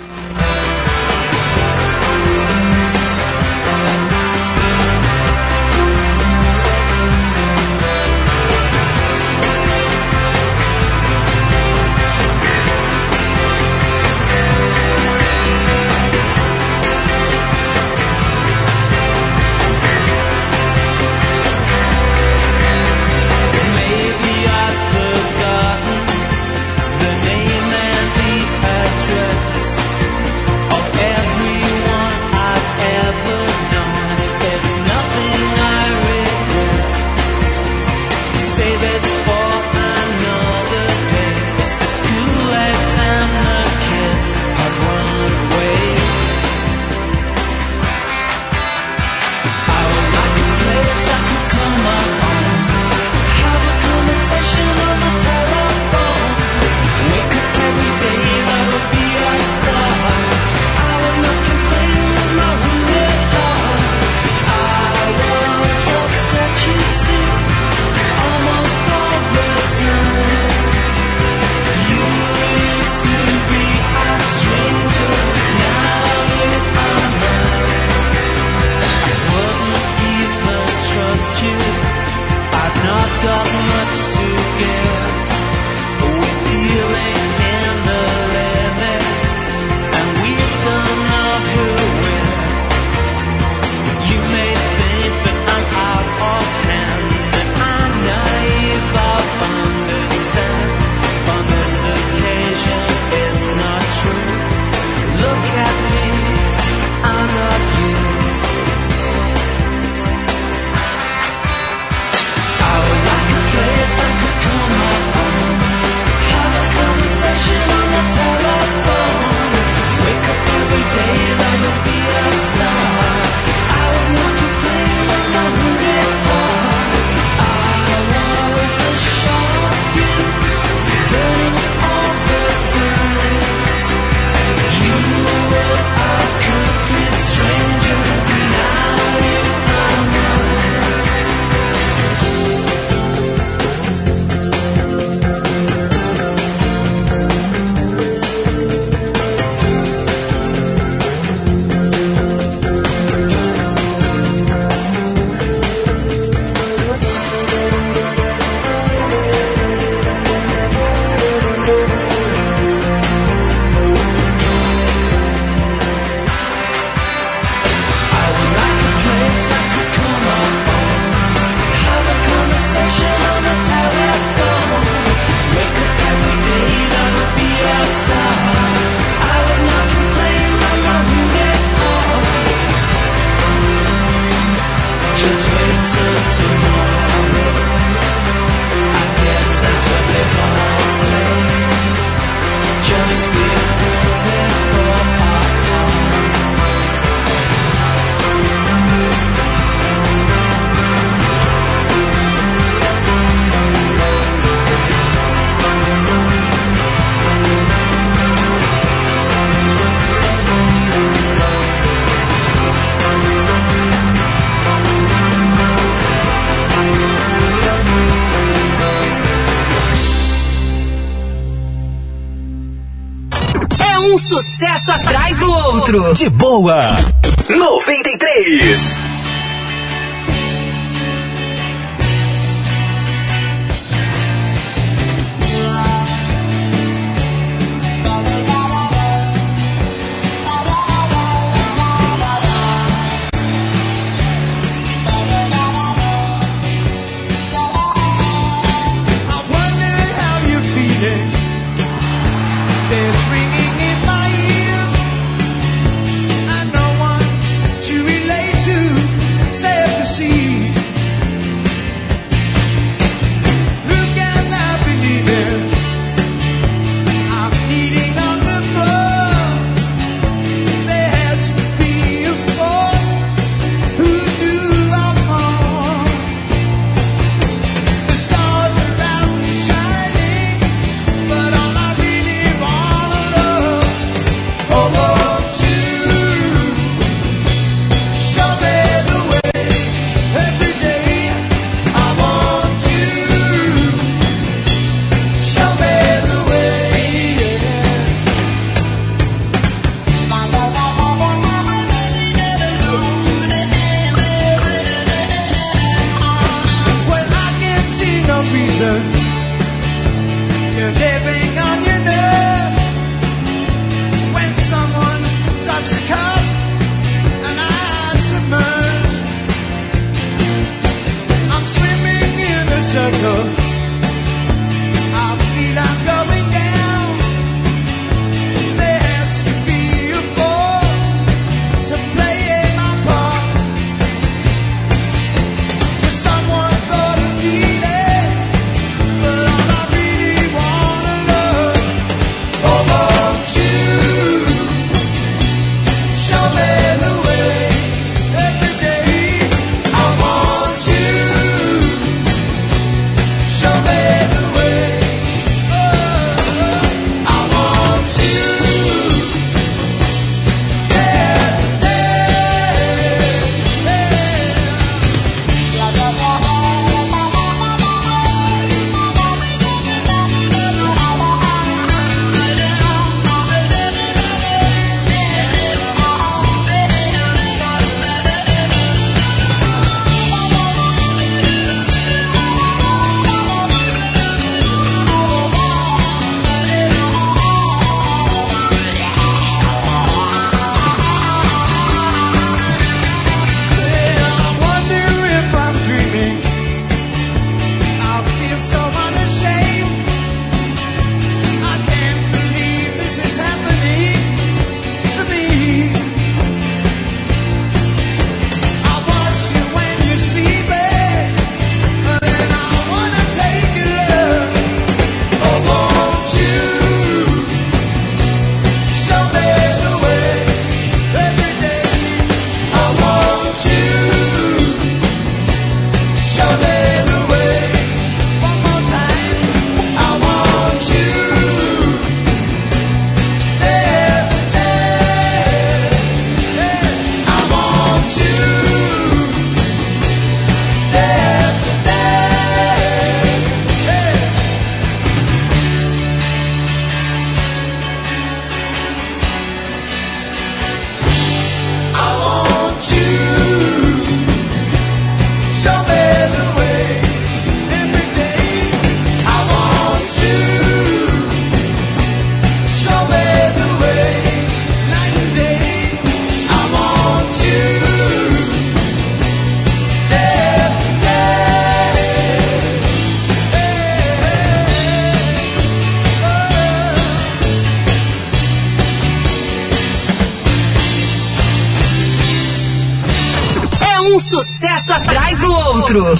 De boa.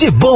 Outro.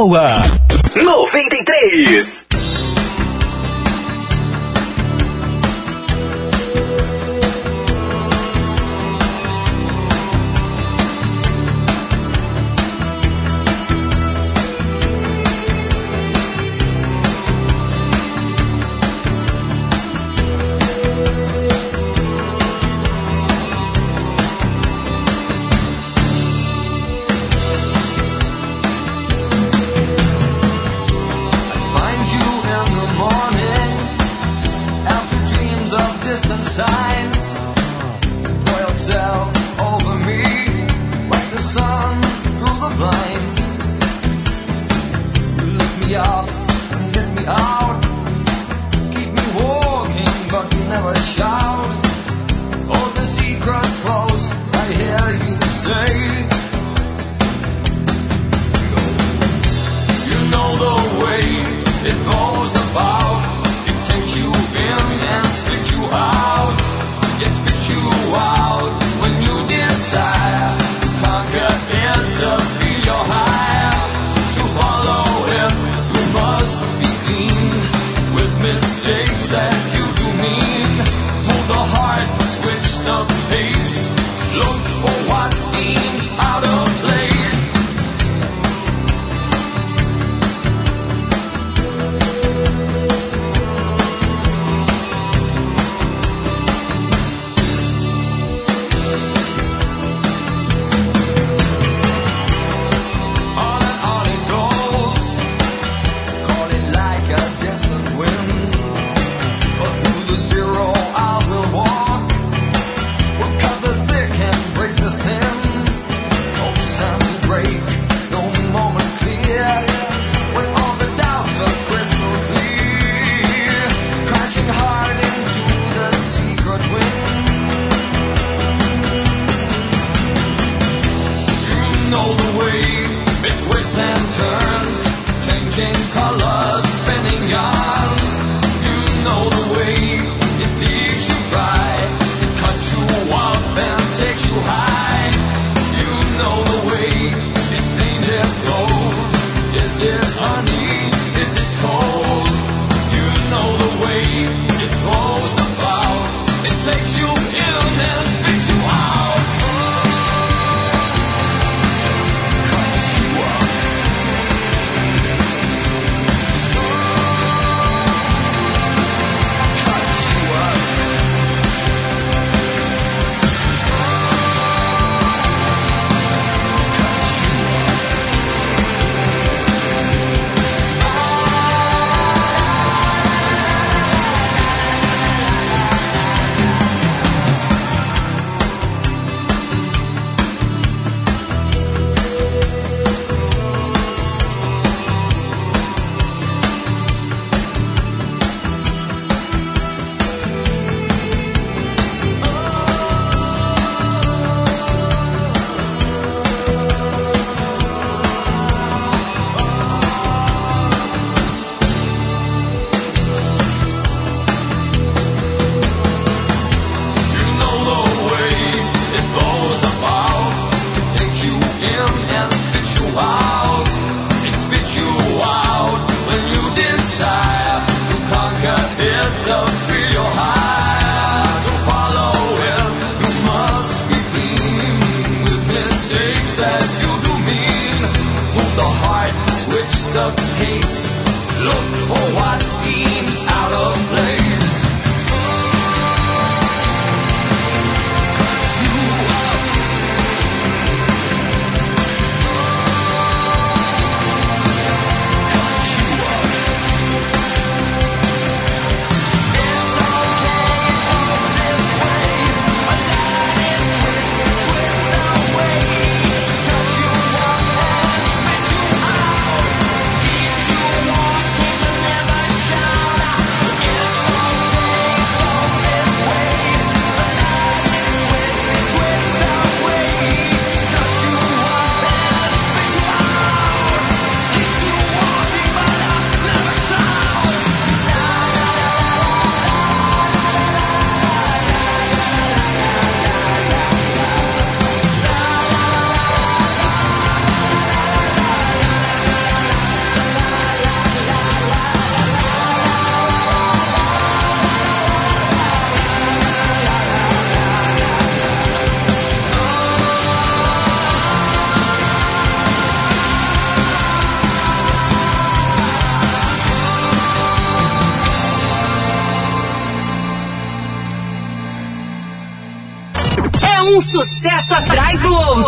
what's seen.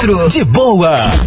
De boa.